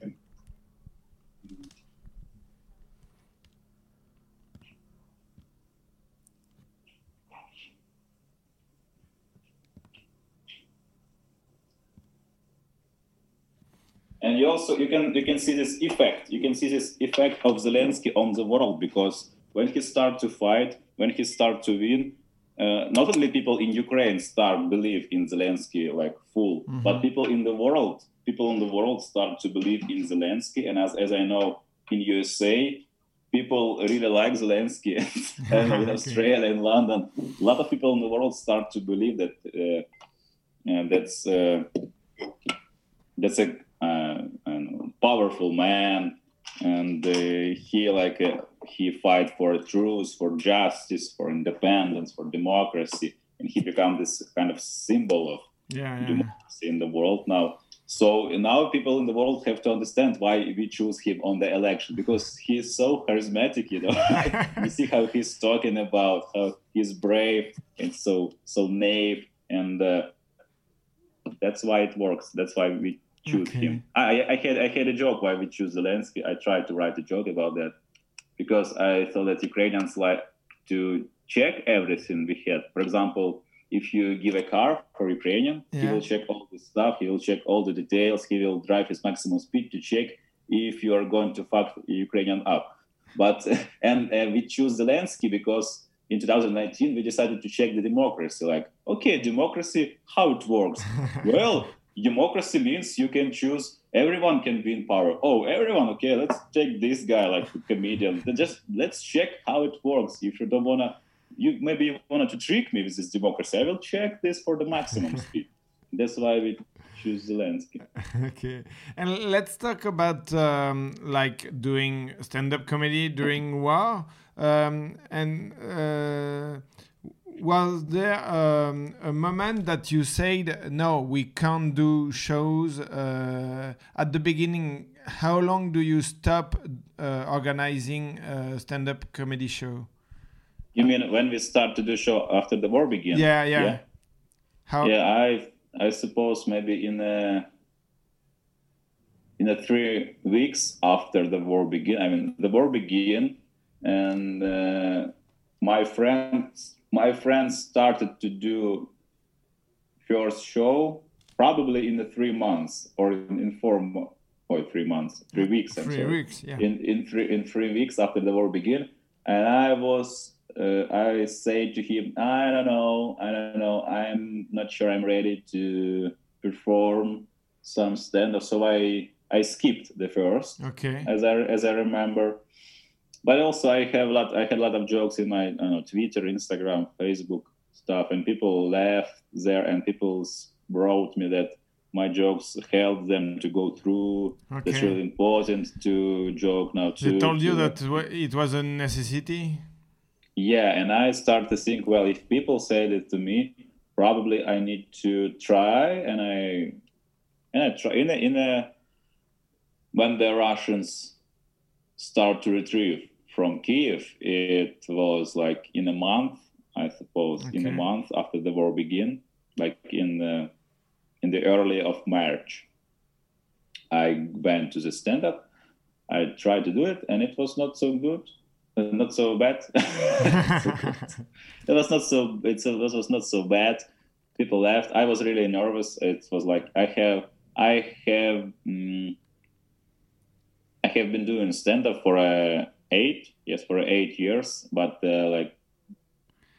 [SPEAKER 4] And you also you can you can see this effect. You can see this effect of Zelensky on the world because when he start to fight, when he start to win, uh, not only people in Ukraine start believe in Zelensky like full, but people in the world, people in the world start to believe in Zelensky. And as, as I know, in USA, people really like Zelensky, and in Australia and London, a lot of people in the world start to believe that uh, uh, that's uh, that's a uh, powerful man, and uh, he like uh, he fight for truth, for justice, for independence, for democracy, and he become this kind of symbol of
[SPEAKER 1] Yeah, yeah.
[SPEAKER 4] democracy in the world now. So now people in the world have to understand why we choose him on the election because he is so charismatic, you know. you see how he's talking about how he's brave and so so naive, and uh, that's why it works. That's why we choose
[SPEAKER 1] Okay.
[SPEAKER 4] him. I, I had I had a joke why we choose Zelensky. I tried to write a joke about that because I thought that Ukrainians like to check everything we had. For example, if you give a car for Ukrainian, he will check all the stuff. He will check all the details. He will drive his maximum speed to check if you are going to fuck Ukrainian up. But and uh, we choose Zelensky because in 2019 we decided to check the democracy. Like, okay, democracy, how it works? well, democracy means you can choose. Everyone can be in power. Oh, everyone. Okay, let's check this guy, like the comedian. Just let's check how it works. If you don't wanna, you maybe you wanted to trick me with this democracy. I will check this for the maximum speed. That's why we choose Zelensky.
[SPEAKER 1] okay and let's talk about um, like doing stand-up comedy during war um, and uh, was there um, a moment that you said no we can't do shows uh, at the beginning how long do you stop uh, organizing a stand-up comedy show?
[SPEAKER 4] You mean when we start to do show after the war began?
[SPEAKER 1] yeah yeah, how
[SPEAKER 4] yeah i i suppose maybe in a in a three weeks after the war began i mean the war began and uh, my friends my friends started to do first show probably in the three months or in, in four mo- or three months three weeks I'm
[SPEAKER 1] three
[SPEAKER 4] sorry.
[SPEAKER 1] weeks yeah.
[SPEAKER 4] In in three in three weeks after the war began, and I was uh, I say to him, I don't know, I don't know, I'm not sure I'm ready to perform some stand up, so I I skipped the first.
[SPEAKER 1] Okay.
[SPEAKER 4] As I as I remember. But also I have a lot I had a lot of jokes in my know Twitter, Instagram, Facebook stuff, and people laughed there, and people wrote me that my jokes helped them to go through. It's really important to joke now too.
[SPEAKER 1] they told you that it was a necessity
[SPEAKER 4] Yeah, and I start to think, well, if people said it to me, probably I need to try, and I and I try in a, in a when the Russians start to retrieve from Kiev, it was like in a month, I suppose, in a month after the war began, like in the in the early of March. I went to the stand up. I tried to do it, and it was not so good, not so bad. it was not so. It's it was not so bad. People laughed. I was really nervous. It was like I have I have mm, I have been doing stand up for uh, eight yes for eight years, but uh, like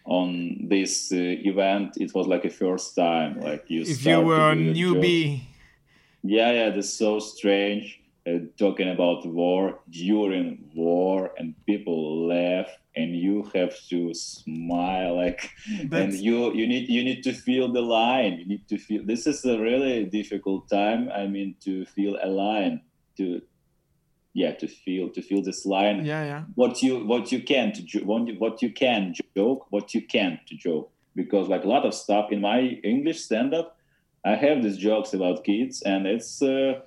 [SPEAKER 4] on this uh, event it was like a first time. Like you
[SPEAKER 1] if you were a newbie
[SPEAKER 4] Yeah, yeah, that's so strange. Uh, talking about war during war, and people laugh, and you have to smile, like, and you you need you need to feel the line. You need to feel. This is a really difficult time. I mean, to feel a line, to yeah, to feel to feel this line
[SPEAKER 1] yeah yeah
[SPEAKER 4] what you what you can to jo- what you- what you can joke, what you can't to joke. Because like a lot of stuff in my English stand up, I have these jokes about kids, and it's uh,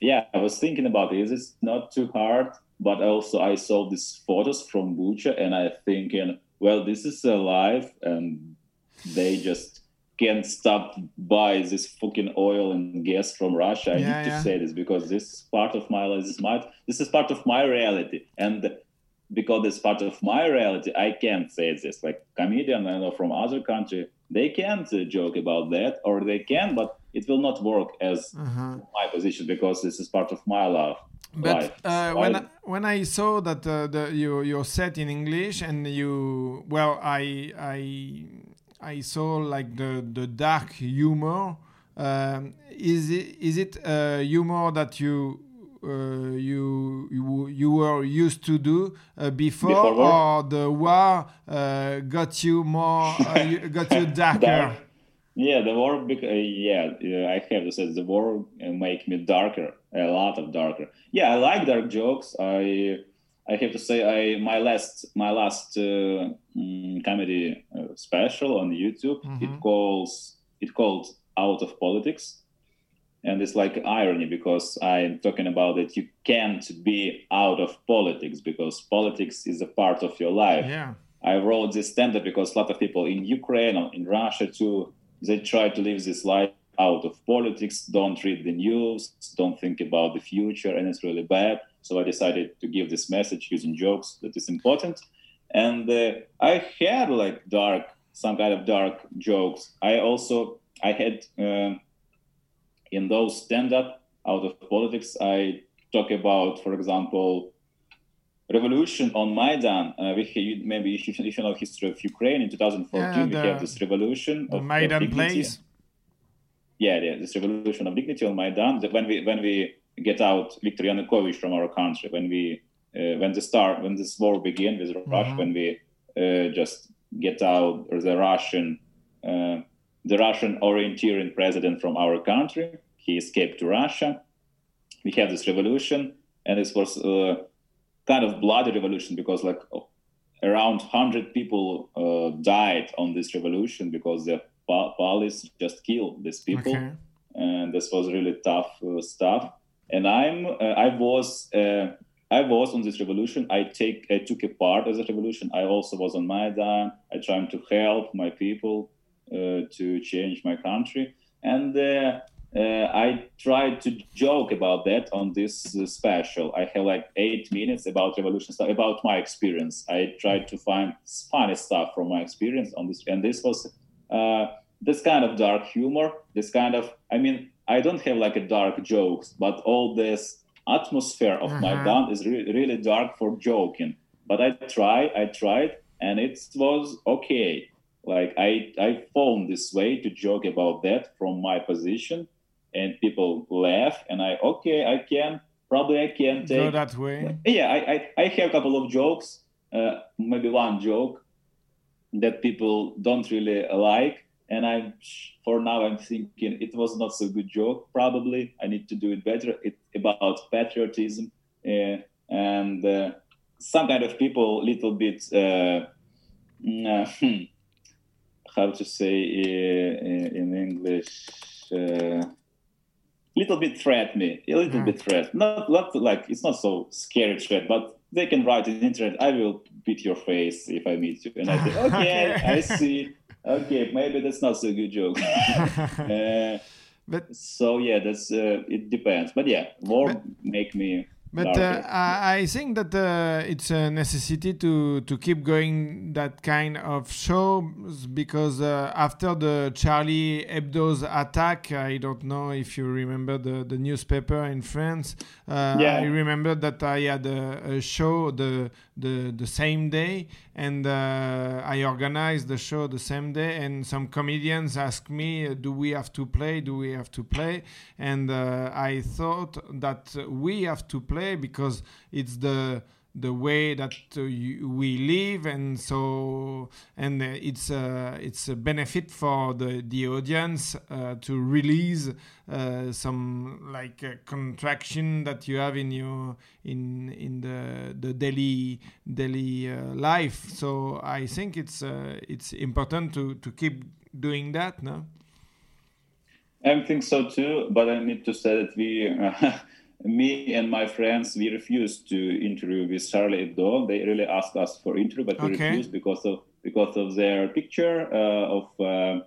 [SPEAKER 4] yeah. I was thinking about it. It's not too hard, but also I saw these photos from Bucha, and I thinking, well, this is a life, and they just can't stop buy this fucking oil and gas from Russia. I
[SPEAKER 1] Yeah,
[SPEAKER 4] need to
[SPEAKER 1] yeah.
[SPEAKER 4] say this because this is part of my life. This is my this is part of my reality, and because it's part of my reality, I can't say this. Like comedian, I know from other country, they can't uh, joke about that, or they can, but it will not work as
[SPEAKER 1] uh-huh.
[SPEAKER 4] my position because this is part of my life.
[SPEAKER 1] But uh, when
[SPEAKER 4] I-
[SPEAKER 1] when I saw that uh, the you you're set in English and you well I I I saw like the the dark humor. Um, is it is it uh, humor that you uh, you you you were used to do uh, before,
[SPEAKER 4] Before
[SPEAKER 1] or the war uh, got you more uh, got you darker?
[SPEAKER 4] Dark. Yeah, the war. Uh, yeah, uh, I have to say the war uh, make me darker, a lot of darker. Yeah, I like dark jokes. I I have to say, I my last my last uh, mm, comedy uh, special on YouTube. It
[SPEAKER 1] Mhm.
[SPEAKER 4] calls it called Out of Politics, and it's like irony because I'm talking about that you can't be out of politics because politics is a part of your life.
[SPEAKER 1] Yeah.
[SPEAKER 4] I wrote this stand-up because a lot of people in Ukraine or in Russia too, they try to live this life out of politics, don't read the news, don't think about the future, and it's really bad. So I decided to give this message using jokes that is important. And uh, I had like dark, some kind of dark jokes. I also I had um in those stand-up out of politics. I talk about, for example, revolution on Maidan. Uh, we maybe if you, if you know history of Ukraine in 2014,
[SPEAKER 1] Yeah,
[SPEAKER 4] we
[SPEAKER 1] the-
[SPEAKER 4] have this revolution of, of
[SPEAKER 1] Maidan
[SPEAKER 4] dignity.
[SPEAKER 1] place.
[SPEAKER 4] Yeah, yeah, this revolution of dignity on Maidan. That when we when we get out Viktor Yanukovych from our country, when we uh, when the start when this war began with Russia,
[SPEAKER 1] Mhm.
[SPEAKER 4] when we uh, just get out the Russian uh, the Russian orienteering president from our country, he escaped to Russia. We have this revolution, and this was uh, kind of bloody revolution because like around 100 people uh, died on this revolution because the police just killed these people
[SPEAKER 1] Okay.
[SPEAKER 4] and this was really tough uh, stuff and i'm uh, i was uh, i was on this revolution i take i took a part of the revolution i also was on maidan i tried to help my people uh, to change my country and uh, I tried to joke about that on this uh, special. I have like eight minutes about revolution stuff, about my experience. I tried to find funny stuff from my experience on this, and this was uh, this kind of dark humor. This kind of, I mean, I don't have like a dark jokes, but all this atmosphere of my
[SPEAKER 1] Uh-huh.
[SPEAKER 4] band is re- really dark for joking. But I try, I tried, and it was okay. Like I, I found this way to joke about that from my position, and people laugh, and I okay, I can probably I can take
[SPEAKER 1] Go that way.
[SPEAKER 4] yeah, I, I, I have a couple of jokes, uh, maybe one joke that people don't really like. And I'm for now I'm thinking it was not so good joke. Probably I need to do it better. It about patriotism uh, and uh, some kind of people little bit uh, mm, uh, hmm, how to say uh, in English. Uh, little bit threat me, a little
[SPEAKER 1] Mm.
[SPEAKER 4] bit threat. Not, not like it's not so scary threat, but they can write in the internet. I will beat your face if I meet you, and I think, okay,
[SPEAKER 1] Okay.
[SPEAKER 4] I see. Okay, maybe that's not so good joke. uh,
[SPEAKER 1] But
[SPEAKER 4] so yeah, that's uh, it depends. But yeah, war
[SPEAKER 1] But-
[SPEAKER 4] make me.
[SPEAKER 1] But uh. I, think that uh, it's a necessity to, to keep going that kind of shows because uh, after the Charlie Hebdo's attack, I don't know if you remember the, the newspaper in France. Uh,
[SPEAKER 4] Yeah.
[SPEAKER 1] I remember that I had a, a show the, the the same day, and uh, I organized the show the same day. And some comedians asked me, "Do we have to play? Do we have to play?" And uh, I thought that we have to play because it's the the way that uh, you, we live and so and uh, it's uh, it's a benefit for the the audience uh, to release uh, some like uh, contraction that you have in your in in the the daily daily life. So i think it's it's important to to keep doing that no?
[SPEAKER 4] I think so too, but I need to say that we, me and my friends, we refused to interview with Charlie Hebdo. They really asked us for interview, but we
[SPEAKER 1] Okay.
[SPEAKER 4] refused because of because of their picture uh, of. Uh,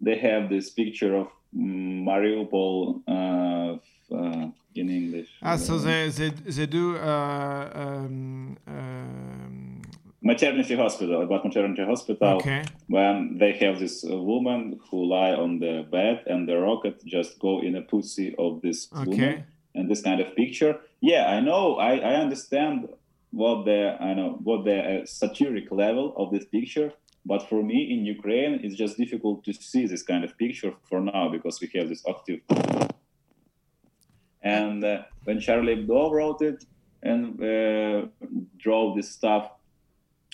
[SPEAKER 4] they have this picture of Mariupol uh, uh, in English.
[SPEAKER 1] ah so they they, they do uh, um, um,
[SPEAKER 4] maternity hospital about maternity hospital.
[SPEAKER 1] okay
[SPEAKER 4] when they have this woman who lie on the bed and the rocket just go in a pussy of this
[SPEAKER 1] Okay.
[SPEAKER 4] woman and this kind of picture yeah i know i, I understand what the i know what the uh, satiric level of this picture But for me in Ukraine, it's just difficult to see this kind of picture for now because we have this active. And uh, when Charlie Hebdo wrote it and uh, draw this stuff,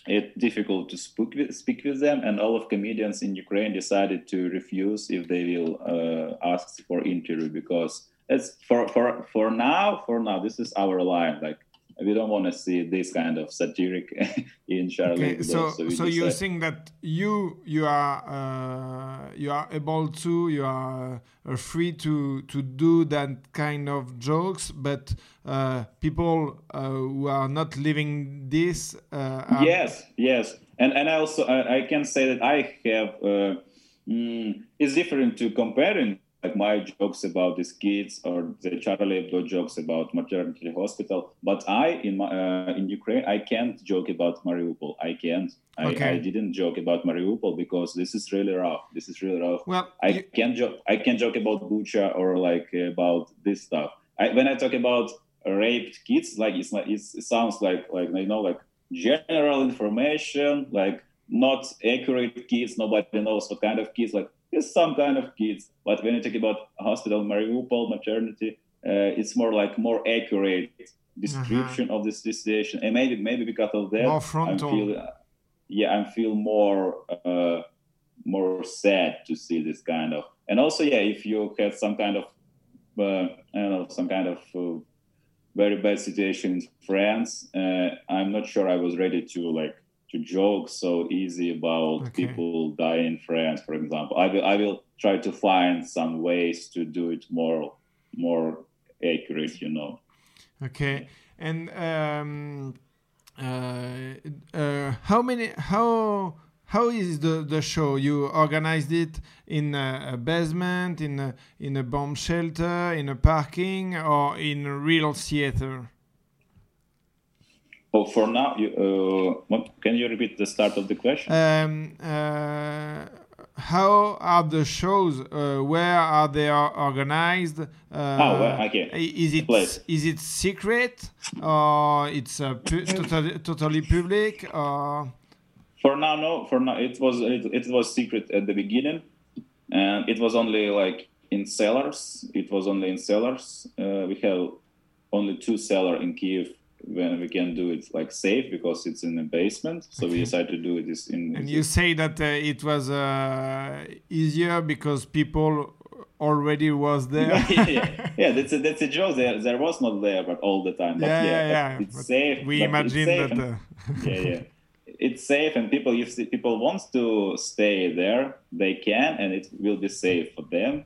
[SPEAKER 4] it's difficult to speak with, speak with them. And all of comedians in Ukraine decided to refuse if they will uh, ask for interview because it's for for for now. For now, this is our line. Like we don't want to see this kind of satiric in Charlie
[SPEAKER 1] Okay,
[SPEAKER 4] Hebdo.
[SPEAKER 1] so so you think that you you are uh, you are able to you are uh, free to to do that kind of jokes, but uh, people uh, who are not living this uh,
[SPEAKER 4] yes yes and and I also I, I can say that i have uh, mm, it's different to comparing like my jokes about these kids or the charlie hebdo jokes about maternity hospital but i in my uh, in ukraine i can't joke about mariupol i can't I,
[SPEAKER 1] Okay.
[SPEAKER 4] I didn't joke about mariupol because this is really rough this is really rough
[SPEAKER 1] Well,
[SPEAKER 4] I
[SPEAKER 1] you-
[SPEAKER 4] can't joke. I can't joke about Bucha or like about this stuff. I, when I talk about raped kids, like it's like it's, it sounds like like you know like general information, like not accurate kids. Nobody knows what kind of kids. Like it's some kind of kids. But when you talk about hospital, Mariupol, maternity, uh, it's more like more accurate description of this situation. And maybe maybe because of that,
[SPEAKER 1] More
[SPEAKER 4] I
[SPEAKER 1] frontal.
[SPEAKER 4] feel yeah, I feel more. Uh, more sad to see this kind of and also yeah if you had some kind of uh, i don't know some kind of uh, very bad situation in france uh, i'm not sure i was ready to like to joke so easy about
[SPEAKER 1] Okay.
[SPEAKER 4] people dying in france for example i will i will try to find some ways to do it more more accurate you know
[SPEAKER 1] Okay, and um, uh, uh, how many how how is the the show? You organized it in a, a basement, in a in a bomb shelter, in a parking, or in a real theater?
[SPEAKER 4] Oh for now you uh, what, can you repeat the start of the question
[SPEAKER 1] Um, uh, how are the shows? Uh, where are they organized? Uh,
[SPEAKER 4] Oh, well, okay.
[SPEAKER 1] Is it
[SPEAKER 4] Place.
[SPEAKER 1] is it secret or it's uh, pu- totally, totally public? Or
[SPEAKER 4] For now, no. For now, it was it, it was secret at the beginning, and it was only like in cellars. It was only in cellars. Uh, we have only two cellar in Kiev when we can do it like safe because it's in the basement. So we decided to do this in.
[SPEAKER 1] and you say that uh, it was uh, easier because people already was there.
[SPEAKER 4] yeah, yeah, that's a, that's a joke. There, there was not there, but all the time. But
[SPEAKER 1] yeah,
[SPEAKER 4] yeah,
[SPEAKER 1] yeah, yeah.
[SPEAKER 4] It's
[SPEAKER 1] But
[SPEAKER 4] safe.
[SPEAKER 1] We imagine
[SPEAKER 4] safe
[SPEAKER 1] that.
[SPEAKER 4] and-
[SPEAKER 1] Uh,
[SPEAKER 4] yeah, yeah. It's safe, and people, if people wants to stay there, they can, and it will be safe for them.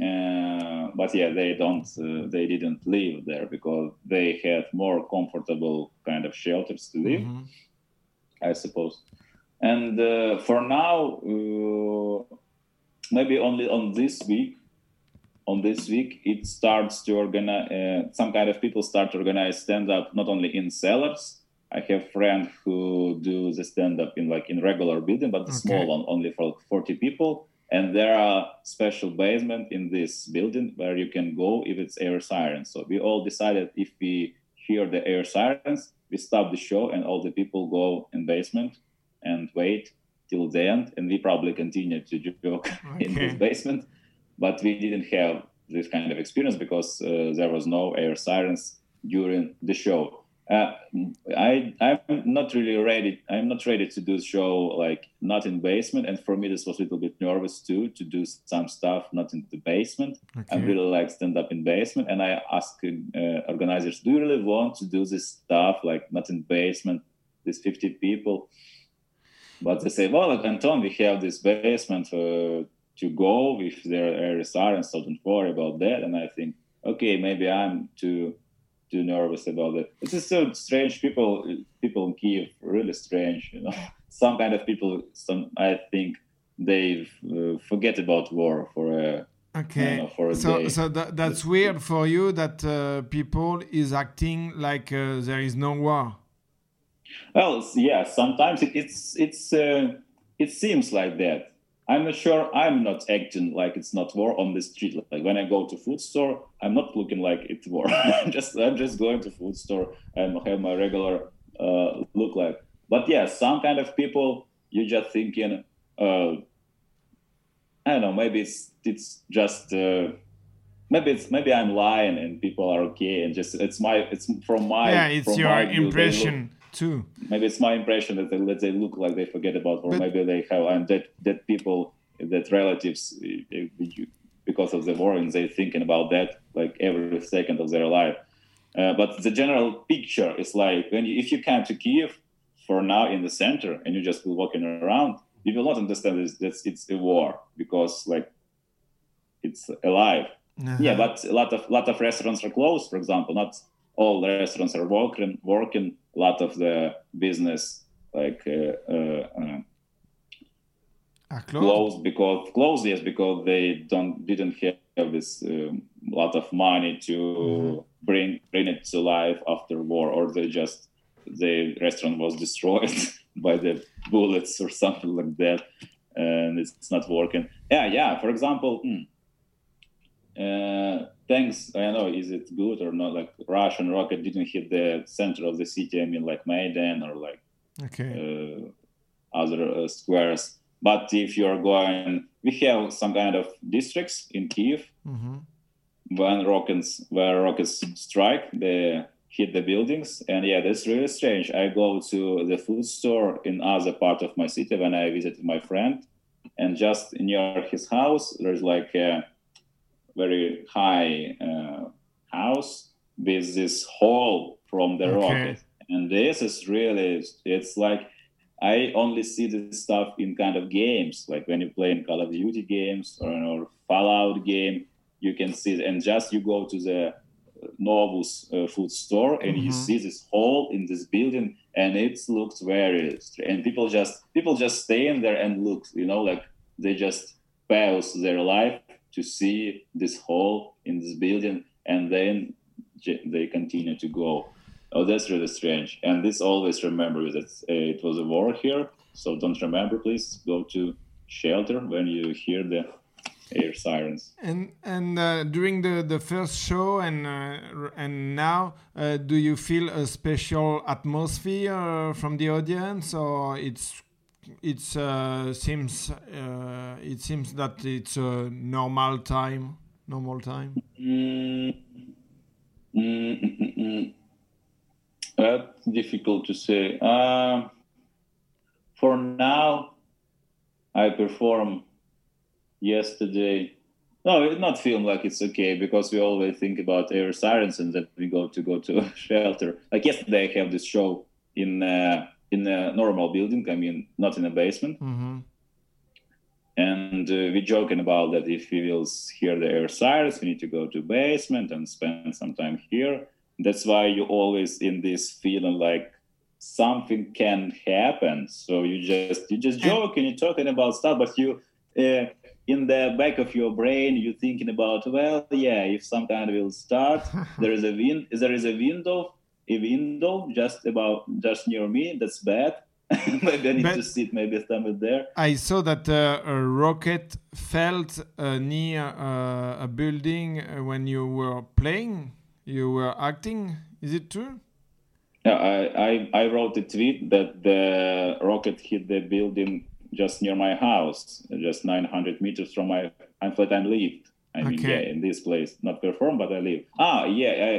[SPEAKER 4] Uh, but yeah, they don't. Uh, they didn't live there because they had more comfortable kind of shelters to live,
[SPEAKER 1] mhm.
[SPEAKER 4] I suppose. And uh, for now, uh, maybe only on this week, on this week, it starts to organize. Uh, some kind of people start to organize stand up not only in cellars. I have friends who do the stand up in like in regular building, but the
[SPEAKER 1] Okay.
[SPEAKER 4] small one, only for 40 people. And there are special basement in this building where you can go if it's air sirens. So we all decided if we hear the air sirens, we stop the show and all the people go in basement and wait till the end. And we probably continue to joke in this basement. But we didn't have this kind of experience because uh, there was no air sirens during the show. Uh, I I'm not really ready. I'm not ready to do show like not in basement. And for me, this was a little bit nervous too to do some stuff not in the basement. I really like stand up in basement, and I ask uh, organizers, do you really want to do this stuff like not in basement? These 50 people, but they say, well, like, Anton, we have this basement uh, to go if there are and so don't worry about that. And I think, okay, maybe I'm too too nervous about it. This is so strange. People people in Kiev really strange. You know, some kind of people. Some I think they uh, forget about war for a
[SPEAKER 1] Okay.
[SPEAKER 4] know, for a
[SPEAKER 1] so
[SPEAKER 4] day.
[SPEAKER 1] so that, that's weird for you that uh, people is acting like uh, there is no war.
[SPEAKER 4] Well, yeah, sometimes it, it's it's uh, it seems like that. I'm not sure. I'm not acting like it's not war on the street. Like when I go to food store, I'm not looking like it's war. I'm just I'm just going to food store and have my regular uh, look like. But yeah, some kind of people you're just thinking, uh, I don't know, maybe it's it's just uh, maybe it's maybe I'm lying and people are okay and just it's my it's from my
[SPEAKER 1] yeah, it's your impression too.
[SPEAKER 4] maybe it's my impression that they, that they look like they forget about, or
[SPEAKER 1] But-
[SPEAKER 4] maybe they have, and that that people, that relatives, because of the war, and they're thinking about that like every second of their life. Uh, but the general picture is like when you, if you come to Kiev for now in the center and you just be walking around, you will not understand this, that it's a war because like it's alive. Yeah, but a lot of lot of restaurants are closed. For example, not all the restaurants are working. Working. A lot of the business like uh, uh, uh,
[SPEAKER 1] closed?
[SPEAKER 4] closed because closed yes because they don't didn't have this um, lot of money to bring bring it to life after war or they just the restaurant was destroyed by the bullets or something like that and it's, it's not working yeah yeah for example mm, uh, thanks i don't know is it good or not like russian rocket didn't hit the center of the city i mean like maidan or like
[SPEAKER 1] Okay.
[SPEAKER 4] uh, other uh, squares. But if you are going, we have some kind of districts in Kiev
[SPEAKER 1] hmm
[SPEAKER 4] when rockets where rockets strike, they hit the buildings, and yeah, that's really strange. I go to the food store in other part of my city when I visited my friend, and just near his house, there's like a very high uh, house with this hole from the
[SPEAKER 1] Okay.
[SPEAKER 4] rocket, and this is really it's like I only see this stuff in kind of games, like when you play in Call of Duty games or, or Fallout game, you can see it. And just you go to the Novus uh, food store and you
[SPEAKER 1] Mhm.
[SPEAKER 4] see this hole in this building, and it looks very. str- And people just people just stay in there and look, you know, like they just pause their life to see this hole in this building, and then they continue to go. Oh, that's really strange. And this always remember that uh, it was a war here. So don't remember, please go to shelter when you hear the air sirens.
[SPEAKER 1] And and uh, during the, the first show and uh, and now, uh, do you feel a special atmosphere from the audience, or it's it's uh, seems uh, it seems that it's a normal time, normal time?
[SPEAKER 4] Mm, mm, mm, mm. That's difficult to say. Uh, for now, I perform yesterday. No, it not feeling like it's okay because we always think about air sirens and that we go to go to a shelter. Like yesterday, I have this show in uh, in a normal building. I mean, not in a basement
[SPEAKER 1] Mm-hmm.
[SPEAKER 4] and uh, we're joking about that if we will hear the air sirens we need to go to basement and spend some time here that's why you always in this feeling like something can happen so you just you just joke and you're talking about stuff but you uh, in the back of your brain you're thinking about well yeah if some kind will start there is a win there is a window a window just about just near me that's bad maybe i need
[SPEAKER 1] But-
[SPEAKER 4] to sit maybe somewhere there
[SPEAKER 1] I saw that uh, a rocket fell uh, near uh, a building uh, when you were playing. You were acting. Is it true?
[SPEAKER 4] Yeah, I, I, I wrote a tweet that the rocket hit the building just near my house, just 900 meters from my I'm flat I lived. I mean, yeah, in this place, not perform, but I live. Ah, yeah, I,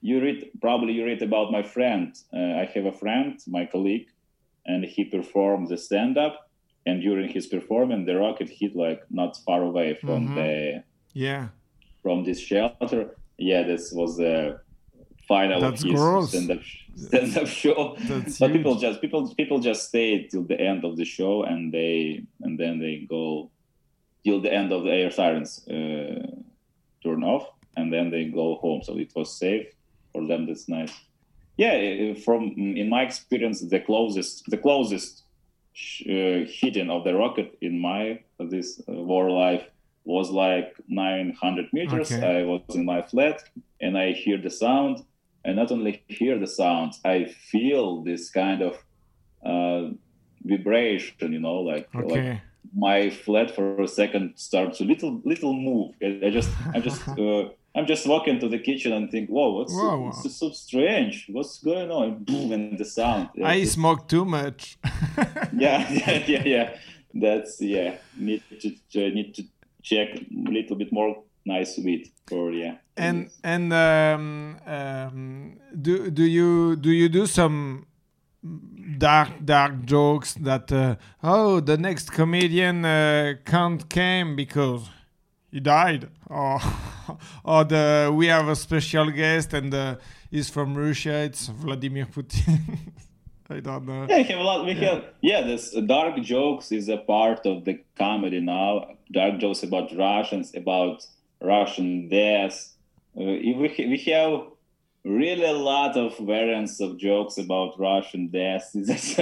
[SPEAKER 4] you read probably you read about my friend. Uh, I have a friend, my colleague, and he performed the stand up. And during his performance, the rocket hit like not far away from
[SPEAKER 1] Mhm.
[SPEAKER 4] the
[SPEAKER 1] Yeah.
[SPEAKER 4] from this shelter. Yeah, this was the final
[SPEAKER 1] That's
[SPEAKER 4] of his
[SPEAKER 1] gross.
[SPEAKER 4] stand-up stand-up show.
[SPEAKER 1] That's
[SPEAKER 4] but
[SPEAKER 1] huge.
[SPEAKER 4] people just people people just stay till the end of the show, and they and then they go till the end of the air sirens uh, turn off, and then they go home. So it was safe for them. That's nice. Yeah, uh, from in my experience, the closest the closest uh, hitting of the rocket in my this uh, war life was like 900 meters.
[SPEAKER 1] Okay.
[SPEAKER 4] I was in my flat and I hear the sound. And not only hear the sound, I feel this kind of uh, vibration, you know, like, like my flat for a second starts to little little move. I, I just I just uh, I'm just walking to the kitchen and think, whoa, what's so,
[SPEAKER 1] wow.
[SPEAKER 4] so, so strange? What's going on? Boom, and the sound.
[SPEAKER 1] I
[SPEAKER 4] It's-
[SPEAKER 1] smoke too much.
[SPEAKER 4] yeah, yeah, yeah, yeah. That's yeah. Need to to- need to check a little bit more nice weed for yeah.
[SPEAKER 1] and and um, um, do do you do you do some dark dark jokes that uh, oh the next comedian uh, can't came because he died or or the we have a special guest and uh, he's from Russia it's Vladimir Putin I don't know
[SPEAKER 4] Yeah, we have a lot. We have yeah. This dark jokes is a part of the comedy now. Dark jokes about Russians, about Russian deaths. Uh, we we have really a lot of variants of jokes about Russian deaths. That's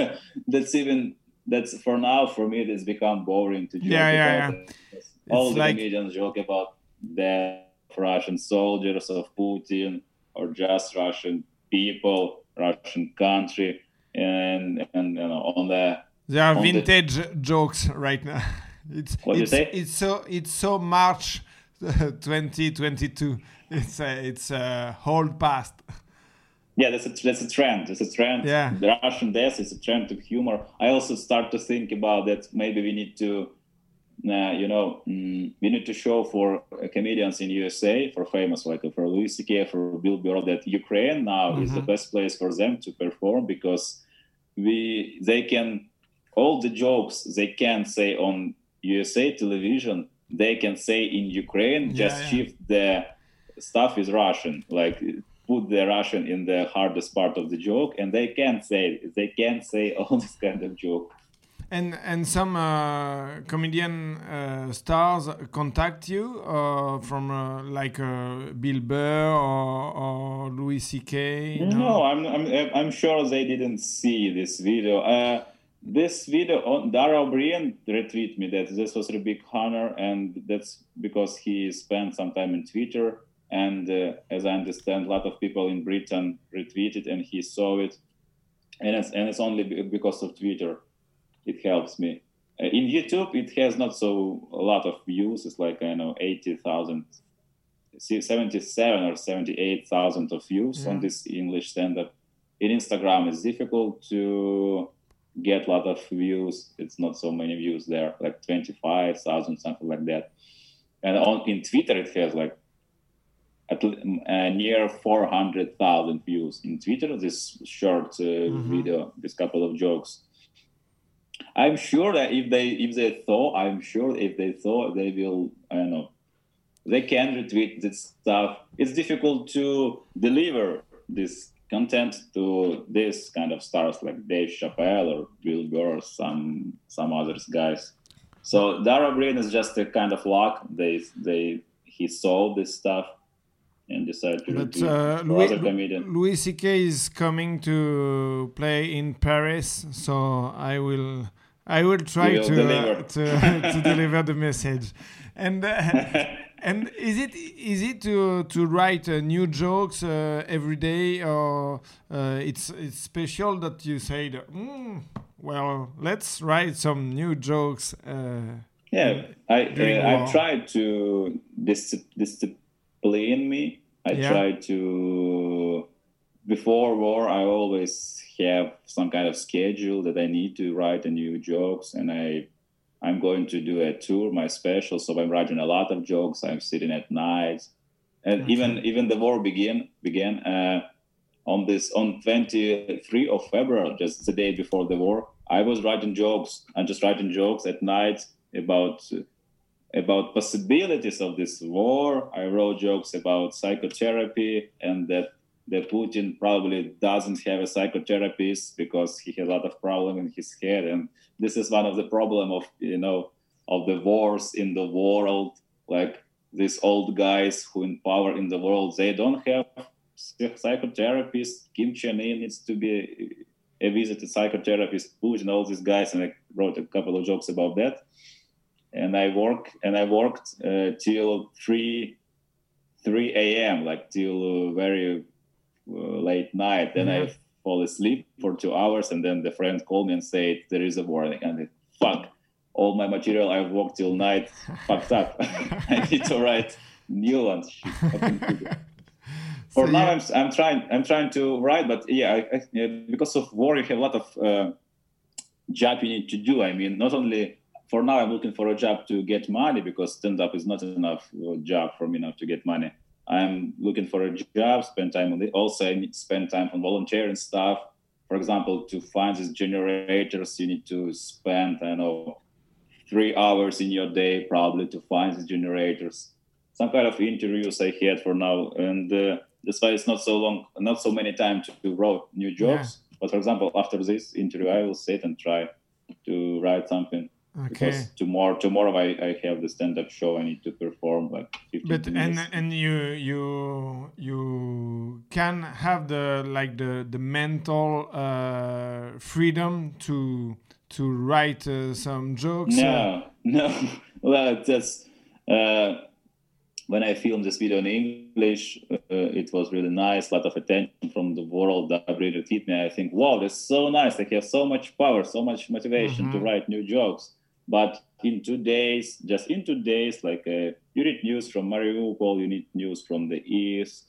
[SPEAKER 4] that's even that's for now for me. It's become boring to joke
[SPEAKER 1] Yeah, yeah, yeah.
[SPEAKER 4] All the
[SPEAKER 1] like-
[SPEAKER 4] comedians joke about death of Russian soldiers of Putin or just Russian people, Russian country, and and you know on the
[SPEAKER 1] They are
[SPEAKER 4] on the-
[SPEAKER 1] vintage jokes right now. It's
[SPEAKER 4] What do you
[SPEAKER 1] it's,
[SPEAKER 4] say?
[SPEAKER 1] it's so it's so March 2022. It's a it's a whole past.
[SPEAKER 4] Yeah, that's a that's a trend. It's a trend.
[SPEAKER 1] Yeah.
[SPEAKER 4] The Russian death is a trend of humor. I also start to think about that. Maybe we need to, uh, you know, mm, we need to show for uh, comedians in USA, for famous like for Louis C.K., for Bill Burr, that Ukraine now is the best place for them to perform because we they can all the jokes they can say on USA television they can say in Ukraine.
[SPEAKER 1] Yeah,
[SPEAKER 4] just
[SPEAKER 1] yeah.
[SPEAKER 4] shift the stuff is Russian, like put the Russian in the hardest part of the joke, and they can say they can say all this kind of joke.
[SPEAKER 1] And and some uh, comedian uh, stars contact you uh, from uh, like uh, Bill Burr or, or Louis C.K.
[SPEAKER 4] No, I'm, I'm I'm sure they didn't see this video. Uh, this video on Dara Ó Briain retweeted me that this was a big honor, and that's because he spent some time in Twitter. And uh, as I understand, a lot of people in Britain retweeted, and he saw it. And it's and it's only because of Twitter. It helps me. Uh, in YouTube, it has not so a lot of views. It's like I know eighty thousand 77 or 78,000 of views on this English stand up. In Instagram, it's difficult to get a lot of views. It's not so many views there, like 25,000, something like that. And on in Twitter, it has like at uh, near 400,000 views in Twitter. This short uh, video, this couple of jokes. I'm sure that if they if they thought, I'm sure if they thought, they will. I don't know they can retweet this stuff. It's difficult to deliver this content to this kind of stars like Dave Chappelle or Bill Burr or some some others guys. So Dara Breen is just a kind of luck. They they he saw this stuff and decided to
[SPEAKER 1] But
[SPEAKER 4] retweet
[SPEAKER 1] uh, Louis. Louis C.K. is coming to play in Paris, so I will I will try
[SPEAKER 4] will
[SPEAKER 1] to
[SPEAKER 4] deliver.
[SPEAKER 1] uh, to, to deliver the message. And uh, and is it easy to to write uh, new jokes uh, every day, or uh, it's it's special that you say, mm, well, let's write some new jokes. Uh,
[SPEAKER 4] Yeah, I. I've tried to dis- discipline me. I
[SPEAKER 1] Yeah.
[SPEAKER 4] tried to before war. I always have some kind of schedule that I need to write a new jokes, and I I'm going to do a tour, my special. So I'm writing a lot of jokes. I'm sitting at night, and even even the war begin began uh, on this on 23 of February, just the day before the war. I was writing jokes. I'm just writing jokes at night about about possibilities of this war. I wrote jokes about psychotherapy and that that Putin probably doesn't have a psychotherapist because he has a lot of problem in his head, and this is one of the problem of you know of the wars in the world. Like these old guys who in power in the world, they don't have psychotherapists. Kim Chen In needs to be a visited psychotherapist. Putin, all these guys, and I wrote a couple of jokes about that and I work and I worked uh, till three three a.m. like till uh, very late night. Then I fall asleep for two hours, and then the friend called me and said there is a warning. And I, fuck, all my material I've worked till night fucked up. I need to write new ones. shit happened to the- For
[SPEAKER 1] So
[SPEAKER 4] now,
[SPEAKER 1] you-
[SPEAKER 4] I'm, I'm trying I'm trying to write, but yeah, I, I, yeah, because of war, you have a lot of uh, job you need to do. I mean, not only for now, I'm looking for a job to get money because stand up is not enough uh, job for me now to get money. I'm looking for a job, spend time on it. Also, I need to spend time on volunteering stuff. For example, to find these generators, you need to spend, I know, three hours in your day probably to find these generators. Some kind of interviews I had for now, and uh, that's why it's not so long, not so many time to write new jobs. But for example, after this interview, I will sit and try to write something
[SPEAKER 1] Okay.
[SPEAKER 4] because tomorrow, tomorrow I, I have the stand-up show. I need to perform like 15
[SPEAKER 1] But
[SPEAKER 4] minutes.
[SPEAKER 1] and and you you you can have the like the the mental uh, freedom to to write uh, some jokes. uh,
[SPEAKER 4] No, no. Well, that's uh, when I filmed this video in English. Uh, it was really nice. A lot of attention from the world that really hit me. I think, wow, that's so nice. I have so much power, so much motivation to
[SPEAKER 1] Mhm.
[SPEAKER 4] write new jokes. But in two days, just in two days, like uh, you read news from Mariupol, you need news from the east.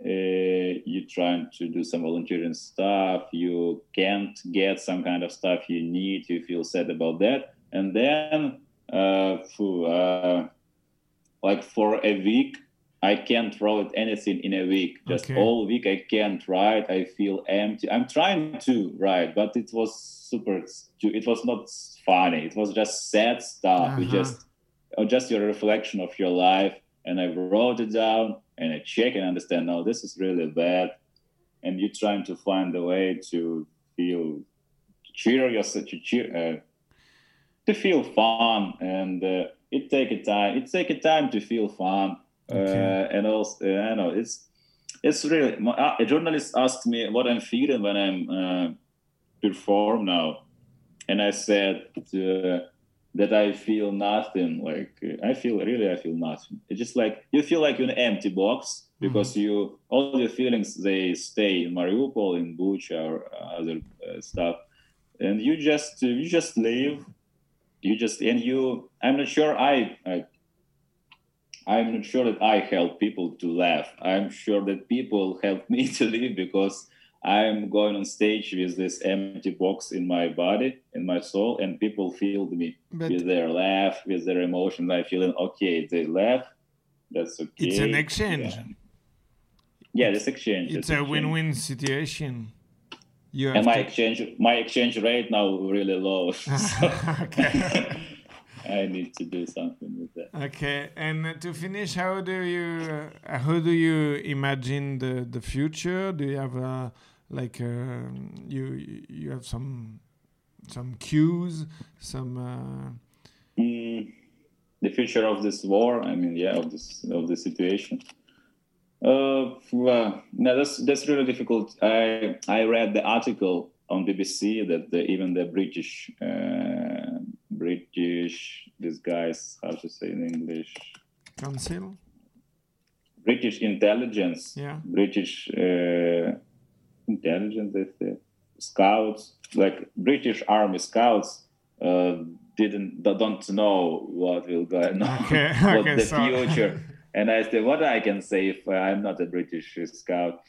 [SPEAKER 4] Uh, you're trying to do some volunteering stuff. You can't get some kind of stuff you need. You feel sad about that, and then, uh, phew, uh, like for a week, I can't write anything in a week. Just
[SPEAKER 1] Okay.
[SPEAKER 4] all week I can't write. I feel empty. I'm trying to write, but it was super. It was not funny. It was just sad stuff. It
[SPEAKER 1] Uh-huh.
[SPEAKER 4] just, or just your reflection of your life. And I wrote it down and I check and understand. No, this is really bad. And you're trying to find a way to feel, to cheer yourself, to cheer, uh, to feel fun. And uh, it take a time. It take a time to feel fun.
[SPEAKER 1] Okay.
[SPEAKER 4] Uh, and also, I know it's it's really. my- uh, A journalist asked me what I'm feeling when I'm uh, perform now, and I said uh, that I feel nothing. Like I feel really, I feel nothing. It's just like you feel like you're an empty box because you all your feelings they stay in Mariupol, in Bucha, or other uh, stuff, and you just you just live. You just and you. I'm not sure. I, I I'm not sure that I help people to laugh. I'm sure that people help me to live because I'm going on stage with this empty box in my body, in my soul, and people feel me
[SPEAKER 1] But
[SPEAKER 4] with their laugh, with their emotion. I feeling okay. They laugh. That's okay.
[SPEAKER 1] it's an exchange.
[SPEAKER 4] Yeah, yeah this exchange.
[SPEAKER 1] It's a
[SPEAKER 4] exchange.
[SPEAKER 1] win-win situation. You
[SPEAKER 4] And my
[SPEAKER 1] to-
[SPEAKER 4] exchange, my exchange rate now really low. so
[SPEAKER 1] Okay.
[SPEAKER 4] I need to do something with that.
[SPEAKER 1] Okay, and to finish, how do you uh, how do you imagine the the future? Do you have uh, like uh, you you have some some cues, some uh,
[SPEAKER 4] Mm, the future of this war. I mean, yeah, of this of the situation. Uh, well, no, that's that's really difficult. I I read the article on BBC that the, even the British uh, British these guys how to say in English
[SPEAKER 1] council?
[SPEAKER 4] British intelligence
[SPEAKER 1] Yeah.
[SPEAKER 4] British uh, intelligence, they say, scouts, like British Army scouts, uh, didn't don't know what will go on,
[SPEAKER 1] Okay,
[SPEAKER 4] what
[SPEAKER 1] okay,
[SPEAKER 4] the
[SPEAKER 1] so-
[SPEAKER 4] future. And I said, what I can say if I'm not a British scout?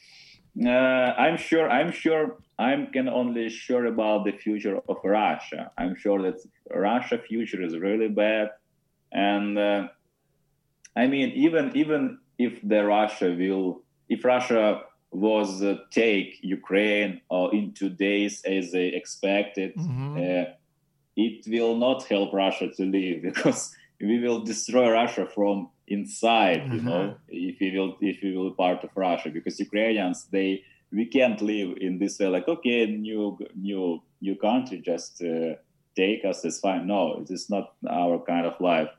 [SPEAKER 4] Uh, I'm sure. I'm sure. I can only sure about the future of Russia. I'm sure that Russia future is really bad, and uh, I mean, even even if the Russia will, if Russia was uh, take Ukraine or in two days as they expected,
[SPEAKER 1] Mhm.
[SPEAKER 4] uh, it will not help Russia to live because we will destroy Russia from inside. You know,
[SPEAKER 1] Uh-huh.
[SPEAKER 4] if we will if we will be part of Russia because Ukrainians they we can't live in this way like okay new new new country just uh, take us it's fine no it is not our kind of life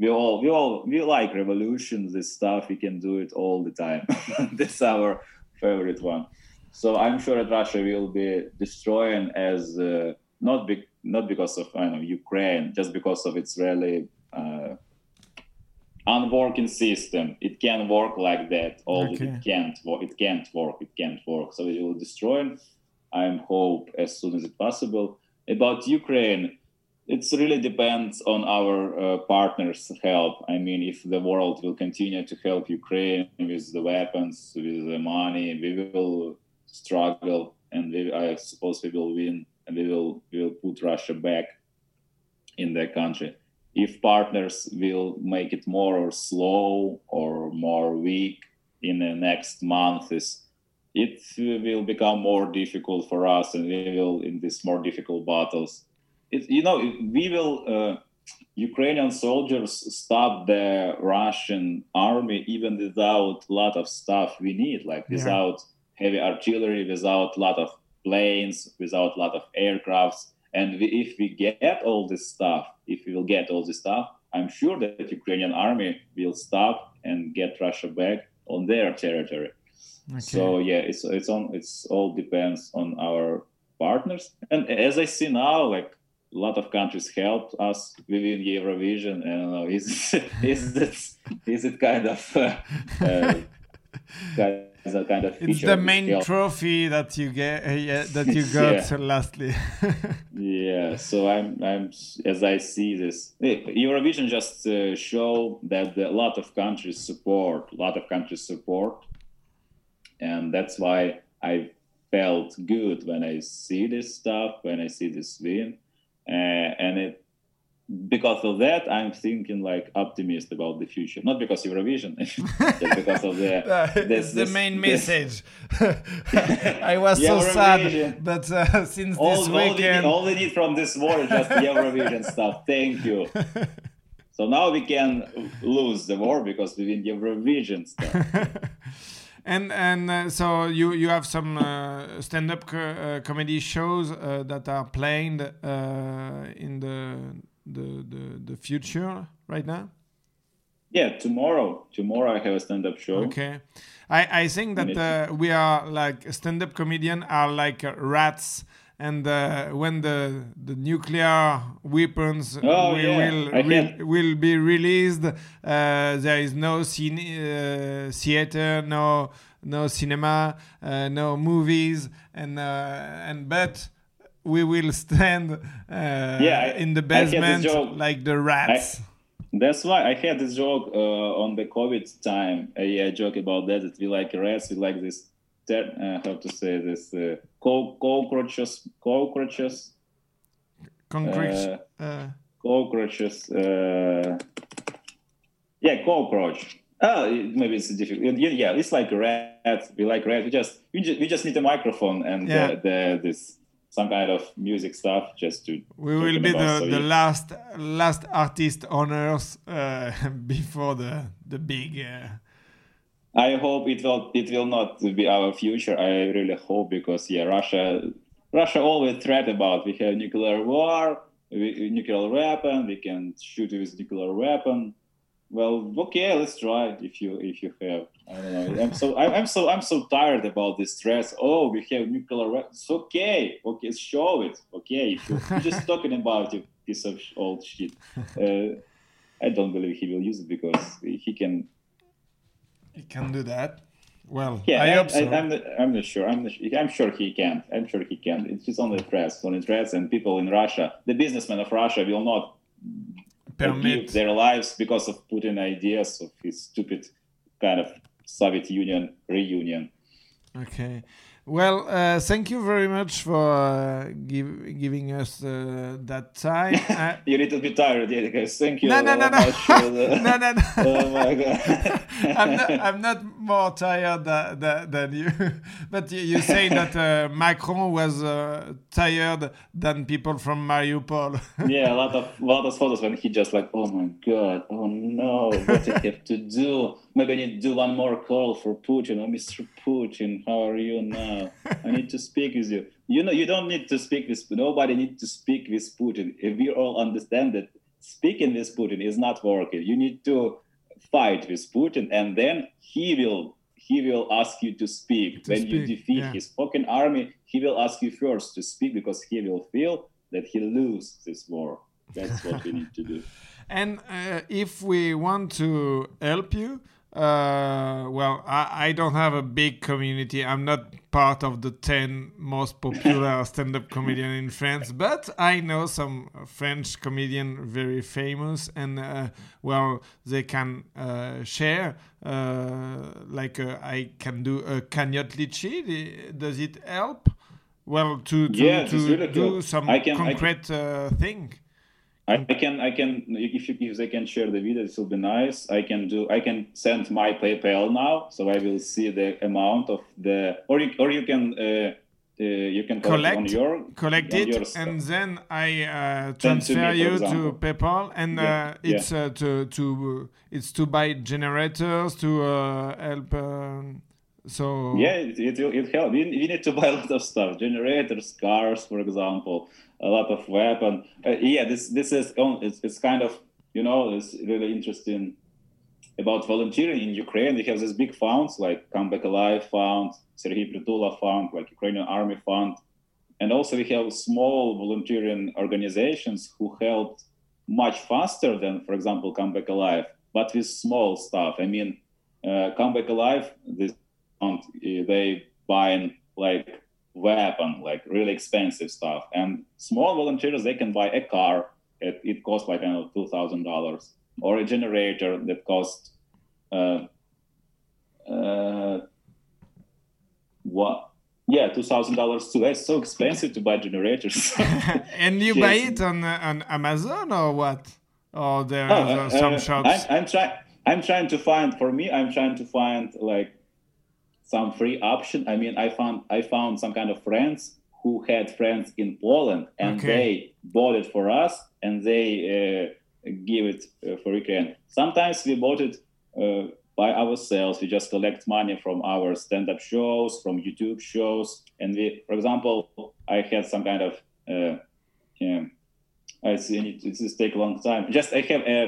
[SPEAKER 4] we all we all we like revolutions this stuff we can do it all the time that's our favorite one so i'm sure that russia will be destroying as uh, not be, not because of I know ukraine just because of its really uh, unworking system it can work like that all
[SPEAKER 1] Okay.
[SPEAKER 4] it can't work it can't work it can't work so it will destroy i'm hope as soon as it possible about ukraine it really depends on our uh, partners' help. I mean, if the world will continue to help Ukraine with the weapons, with the money, we will struggle, and we, I suppose we will win, and we will we will put Russia back in the country. If partners will make it more slow or more weak in the next months, it will become more difficult for us, and we will in these more difficult battles. It, you know, we will. Uh, Ukrainian soldiers stop the Russian army even without a lot of stuff we need, like
[SPEAKER 1] Yeah.
[SPEAKER 4] without heavy artillery, without a lot of planes, without a lot of aircrafts. And we, if we get all this stuff, if we will get all this stuff, I'm sure that Ukrainian army will stop and get Russia back on their territory.
[SPEAKER 1] Okay.
[SPEAKER 4] So yeah, it's it's on it's all depends on our partners. And as I see now, like a lot of countries helped us within Eurovision. I don't know, is is it is it kind of uh, uh, kind is a kind of
[SPEAKER 1] it's the main trophy that you get uh, yeah, that you got
[SPEAKER 4] Yeah.
[SPEAKER 1] lastly.
[SPEAKER 4] Yeah, so I'm, I'm as I see this, Eurovision just uh, show that a lot of countries support, a lot of countries support, and that's why I felt good when I see this stuff, when I see this win, uh, and it because of that I'm thinking like optimist about the future, not because Eurovision, because of the this-
[SPEAKER 1] the
[SPEAKER 4] this-
[SPEAKER 1] main
[SPEAKER 4] this-
[SPEAKER 1] message. I was so sad, but uh, since
[SPEAKER 4] all,
[SPEAKER 1] this
[SPEAKER 4] all, they need,
[SPEAKER 1] weekend,
[SPEAKER 4] all they need from this war is just Eurovision stuff. Thank you. So now we can lose the war because we win Eurovision stuff.
[SPEAKER 1] and and uh, so you you have some uh, stand-up co- uh, comedy shows uh, that are playing uh, in the, the the the future right now.
[SPEAKER 4] yeah, tomorrow. Tomorrow I have a stand-up show.
[SPEAKER 1] Okay, I I think that uh, we are like stand-up comedian are like rats. And uh, when the the nuclear weapons
[SPEAKER 4] Oh,
[SPEAKER 1] will
[SPEAKER 4] yeah.
[SPEAKER 1] will,
[SPEAKER 4] I
[SPEAKER 1] will, be released, uh, there is no cine, uh, theater, no no cinema, uh, no movies, and uh, and but we will stand uh,
[SPEAKER 4] I-
[SPEAKER 1] in the
[SPEAKER 4] I
[SPEAKER 1] basement like the rats.
[SPEAKER 4] That's why I had this joke uh, on the COVID time. Uh, yeah, I joke about that. That we like rats. We like this. Uh, how to say this? Uh, co- cockroaches. Cockroaches.
[SPEAKER 1] Concrete.
[SPEAKER 4] uh,
[SPEAKER 1] uh,
[SPEAKER 4] cockroaches. Uh, yeah, cockroach. Oh, maybe it's difficult. Yeah, yeah, it's like rats. We like rats. We just we just, we just need a microphone and
[SPEAKER 1] Yeah.
[SPEAKER 4] the, the this some kind of music stuff just to.
[SPEAKER 1] we will be the,
[SPEAKER 4] So,
[SPEAKER 1] the
[SPEAKER 4] yeah.
[SPEAKER 1] last last artist on earth uh, before the the big. Uh,
[SPEAKER 4] I hope it will it will not be our future. I really hope because yeah, Russia Russia always threat about we have nuclear war, we, nuclear weapon, we can shoot with nuclear weapon. Well, okay, let's try if you if you have. I don't know. I'm so I'm, so I'm so tired about this stress. Oh, we have nuclear weapons. Okay, okay, show it. Okay, if you- you're just talking about you piece of old shit. Uh, I don't believe he will use it because he can
[SPEAKER 1] he can do that. Well,
[SPEAKER 4] yeah,
[SPEAKER 1] I
[SPEAKER 4] I,
[SPEAKER 1] hope so.
[SPEAKER 4] I, am not, I'm not sure. I'm, not, I'm sure he can. I'm sure he can. It's just only threats, only threats, and people in Russia, the businessmen of Russia, will not uh, give their lives because of Putin ideas of his stupid kind of Soviet Union reunion.
[SPEAKER 1] Okay. Well, uh, thank you very much for uh, give, giving us uh, that time.
[SPEAKER 4] You're a little bit tired, yeah, guys. Thank you.
[SPEAKER 1] no, no, no, no.
[SPEAKER 4] the-
[SPEAKER 1] no, no, no.
[SPEAKER 4] oh my god.
[SPEAKER 1] I'm not, I'm not more tired tha- tha- than you. But you, you say that uh, Macron was uh, tired than people from Mariupol.
[SPEAKER 4] yeah, a lot of a lot of photos when he just like, oh my god, oh no, what I have to do? Maybe I need to do one more call for Putin. Oh, Mr. Putin, how are you now? I need to speak with you. You know, you don't need to speak with nobody. Need to speak with Putin. If we all understand that speaking with Putin is not working, you need to fight with Putin, and then he will he will ask you to speak.
[SPEAKER 1] To
[SPEAKER 4] when you defeat
[SPEAKER 1] yeah.
[SPEAKER 4] his fucking army, he will ask you first to speak because he will feel that he lose this war. That's what we need to do.
[SPEAKER 1] And uh, if we want to help you, uh, well, I, I don't have a big community. I'm not part of the 10 most popular stand up comedian in France, but I know some French comedian very famous, and uh, well, they can uh, share. Uh, like uh, I can do a cagnotte Leetchi. Does it help? Well, to, to,
[SPEAKER 4] Yeah,
[SPEAKER 1] to
[SPEAKER 4] really
[SPEAKER 1] do some
[SPEAKER 4] I can- I can-
[SPEAKER 1] concrete uh, thing.
[SPEAKER 4] I, I can I can if you, if they can share the video, it will be nice. I can do I can send my PayPal now, so I will see the amount of the or you or you can uh, uh, you can collect, your
[SPEAKER 1] collect it and then I uh,
[SPEAKER 4] Send to
[SPEAKER 1] transfer
[SPEAKER 4] me,
[SPEAKER 1] you to. PayPal and
[SPEAKER 4] Yeah,
[SPEAKER 1] uh, it's uh, to to it's to buy generators to uh, help. Um, so
[SPEAKER 4] Yeah, it it, will- it helps. We, we need to buy a lot of stuff: generators, cars, for example, a lot of weapon. Uh, yeah, this this is. It's, it's kind of you know it's really interesting about volunteering in Ukraine. We have these big funds like Come Back Alive Fund, Sergei Prytula Fund, like Ukrainian Army Fund, and also we have small volunteering organizations who helped much faster than, for example, Come Back Alive, but with small stuff. I mean, uh, Come Back Alive, this fund, uh, they buying like weapon, like really expensive stuff, and small volunteers they can buy a car. It, it costs like I don't know two thousand dollars, or a generator that costs uh, uh, what? Yeah, two thousand dollars too. It's so expensive to buy generators.
[SPEAKER 1] and you buy it on uh, on Amazon or what? Or there
[SPEAKER 4] Oh,
[SPEAKER 1] are
[SPEAKER 4] uh,
[SPEAKER 1] some
[SPEAKER 4] uh,
[SPEAKER 1] shops.
[SPEAKER 4] I'm, I'm trying. I'm trying to find. For me, I'm trying to find like some free option. I mean, I found I found some kind of friends who had friends in Poland, and
[SPEAKER 1] Okay.
[SPEAKER 4] they bought it for us, and they uh, give it uh, for Ukraine. Sometimes we bought it uh, by ourselves. We just collect money from our stand-up shows, from YouTube shows, and we, for example, I had some kind of. Uh, yeah, I see. It, just take a long time. Just I have a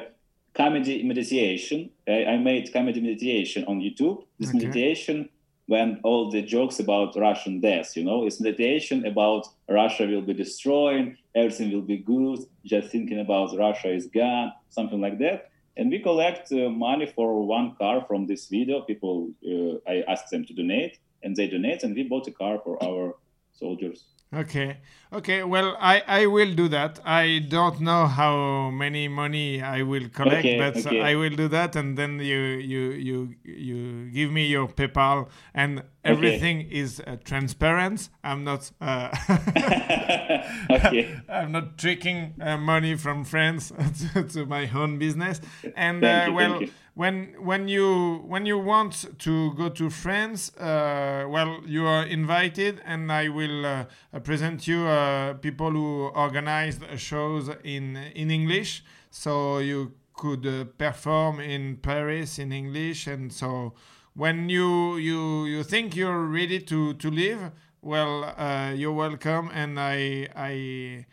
[SPEAKER 4] comedy meditation. I, I made comedy meditation on YouTube. This
[SPEAKER 1] Okay.
[SPEAKER 4] meditation when all the jokes about Russian death, you know, it's meditation about Russia will be destroyed, everything will be good, just thinking about Russia is gone, something like that. And we collect uh, money for one car from this video. People, uh, I asked them to donate, and they donate, and we bought a car for our soldiers.
[SPEAKER 1] Okay. Okay. Well, I, I will do that. I don't know how many money I will collect,
[SPEAKER 4] Okay,
[SPEAKER 1] but
[SPEAKER 4] okay.
[SPEAKER 1] I will do that, and then you you you you give me your PayPal, and everything is uh, transparent. I'm not. Uh,
[SPEAKER 4] okay.
[SPEAKER 1] I'm not tricking uh, money from friends to, to my own business. And uh,
[SPEAKER 4] you,
[SPEAKER 1] well. When when you when you want to go to France, uh, well, you are invited, and I will uh, present you uh, people who organized shows in in English, so you could uh, perform in Paris in English, and so when you you you think you're ready to to leave well uh, you're welcome. And i i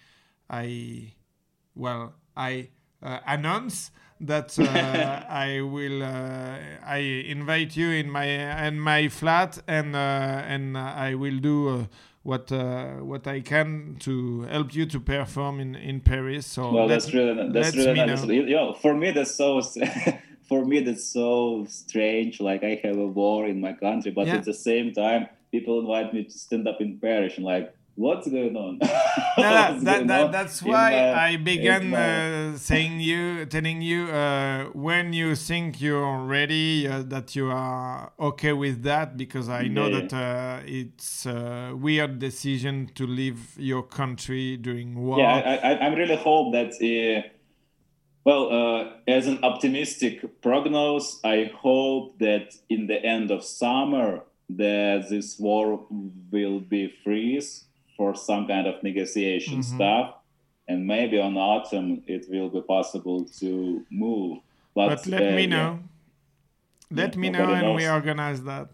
[SPEAKER 1] i well i announce that uh, i will uh, i invite you in my in my flat and uh, and i will do uh, what uh, what i can to help you to perform in in paris so
[SPEAKER 4] Well, that's really that's really nice.
[SPEAKER 1] know.
[SPEAKER 4] You know, for me that's so for me that's so strange. Like I have a war in my country, but
[SPEAKER 1] Yeah.
[SPEAKER 4] at the same time, people invite me to stand up in Paris, and like, what's going on?
[SPEAKER 1] No,
[SPEAKER 4] What's
[SPEAKER 1] that,
[SPEAKER 4] going
[SPEAKER 1] that,
[SPEAKER 4] on
[SPEAKER 1] that's why
[SPEAKER 4] my-
[SPEAKER 1] I began
[SPEAKER 4] my-
[SPEAKER 1] uh, saying you, telling you uh, when you think you're ready, uh, that you are okay with that, because I know
[SPEAKER 4] Yeah.
[SPEAKER 1] that uh, it's a weird decision to leave your country during war.
[SPEAKER 4] yeah, I, I, I really hope that. Uh, well, uh, as an optimistic prognose, I hope that in the end of summer, that this war will be freeze for some kind of negotiation
[SPEAKER 1] Mhm.
[SPEAKER 4] stuff, and maybe on autumn it will be possible to move. But,
[SPEAKER 1] but let
[SPEAKER 4] uh,
[SPEAKER 1] me
[SPEAKER 4] yeah.
[SPEAKER 1] know. Let
[SPEAKER 4] Yeah,
[SPEAKER 1] me know, and we organize that.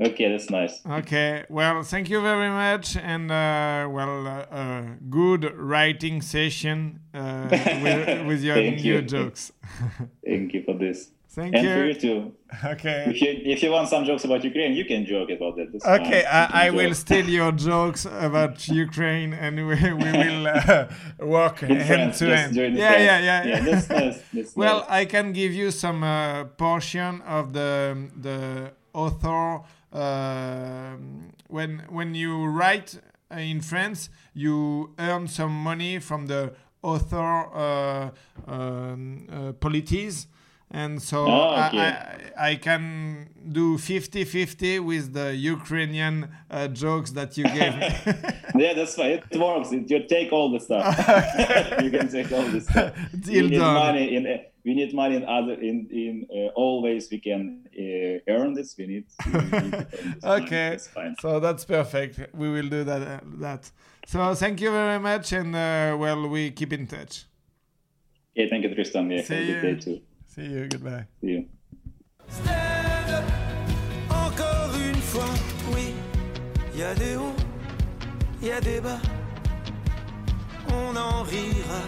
[SPEAKER 4] Okay, that's nice.
[SPEAKER 1] Okay, well, thank you very much, and uh, well, uh, uh, good writing session uh, with, with your new
[SPEAKER 4] you.
[SPEAKER 1] jokes.
[SPEAKER 4] Thank you for this.
[SPEAKER 1] Thank
[SPEAKER 4] And for
[SPEAKER 1] you.
[SPEAKER 4] you too.
[SPEAKER 1] Okay.
[SPEAKER 4] If you if you want some jokes about Ukraine, you can joke about that. That's
[SPEAKER 1] Okay,
[SPEAKER 4] fine.
[SPEAKER 1] I, I will steal your jokes about Ukraine, and we, we will uh, work
[SPEAKER 4] In
[SPEAKER 1] hand
[SPEAKER 4] France,
[SPEAKER 1] to
[SPEAKER 4] just
[SPEAKER 1] hand.
[SPEAKER 4] join
[SPEAKER 1] Yeah, yeah, yeah,
[SPEAKER 4] Yeah, that's nice. That's
[SPEAKER 1] Well,
[SPEAKER 4] nice.
[SPEAKER 1] I can give you some uh, portion of the the author. um when when you write in France, you earn some money from the author uh, um, uh, polities. And so
[SPEAKER 4] Oh,
[SPEAKER 1] I,
[SPEAKER 4] okay.
[SPEAKER 1] I, I can do 50-50 with the Ukrainian uh, jokes that you gave me.
[SPEAKER 4] yeah, that's fine. It works. It, you take all the stuff. you can take all the stuff.
[SPEAKER 1] Deal
[SPEAKER 4] we need
[SPEAKER 1] done.
[SPEAKER 4] money in. Uh, we need money in other in in uh, all ways we can uh, earn this. We need. We need this.
[SPEAKER 1] Okay,
[SPEAKER 4] That's fine.
[SPEAKER 1] so that's perfect. We will do that. Uh, that. So thank you very much, and uh, well, we keep in touch.
[SPEAKER 4] Okay, thank you, Tristan. Yeah,
[SPEAKER 1] See
[SPEAKER 4] have a good
[SPEAKER 1] you.
[SPEAKER 4] day too.
[SPEAKER 1] See you. Goodbye.
[SPEAKER 4] See you.
[SPEAKER 2] Stand up, encore une fois, oui. Y a des hauts, y a des bas. On en rira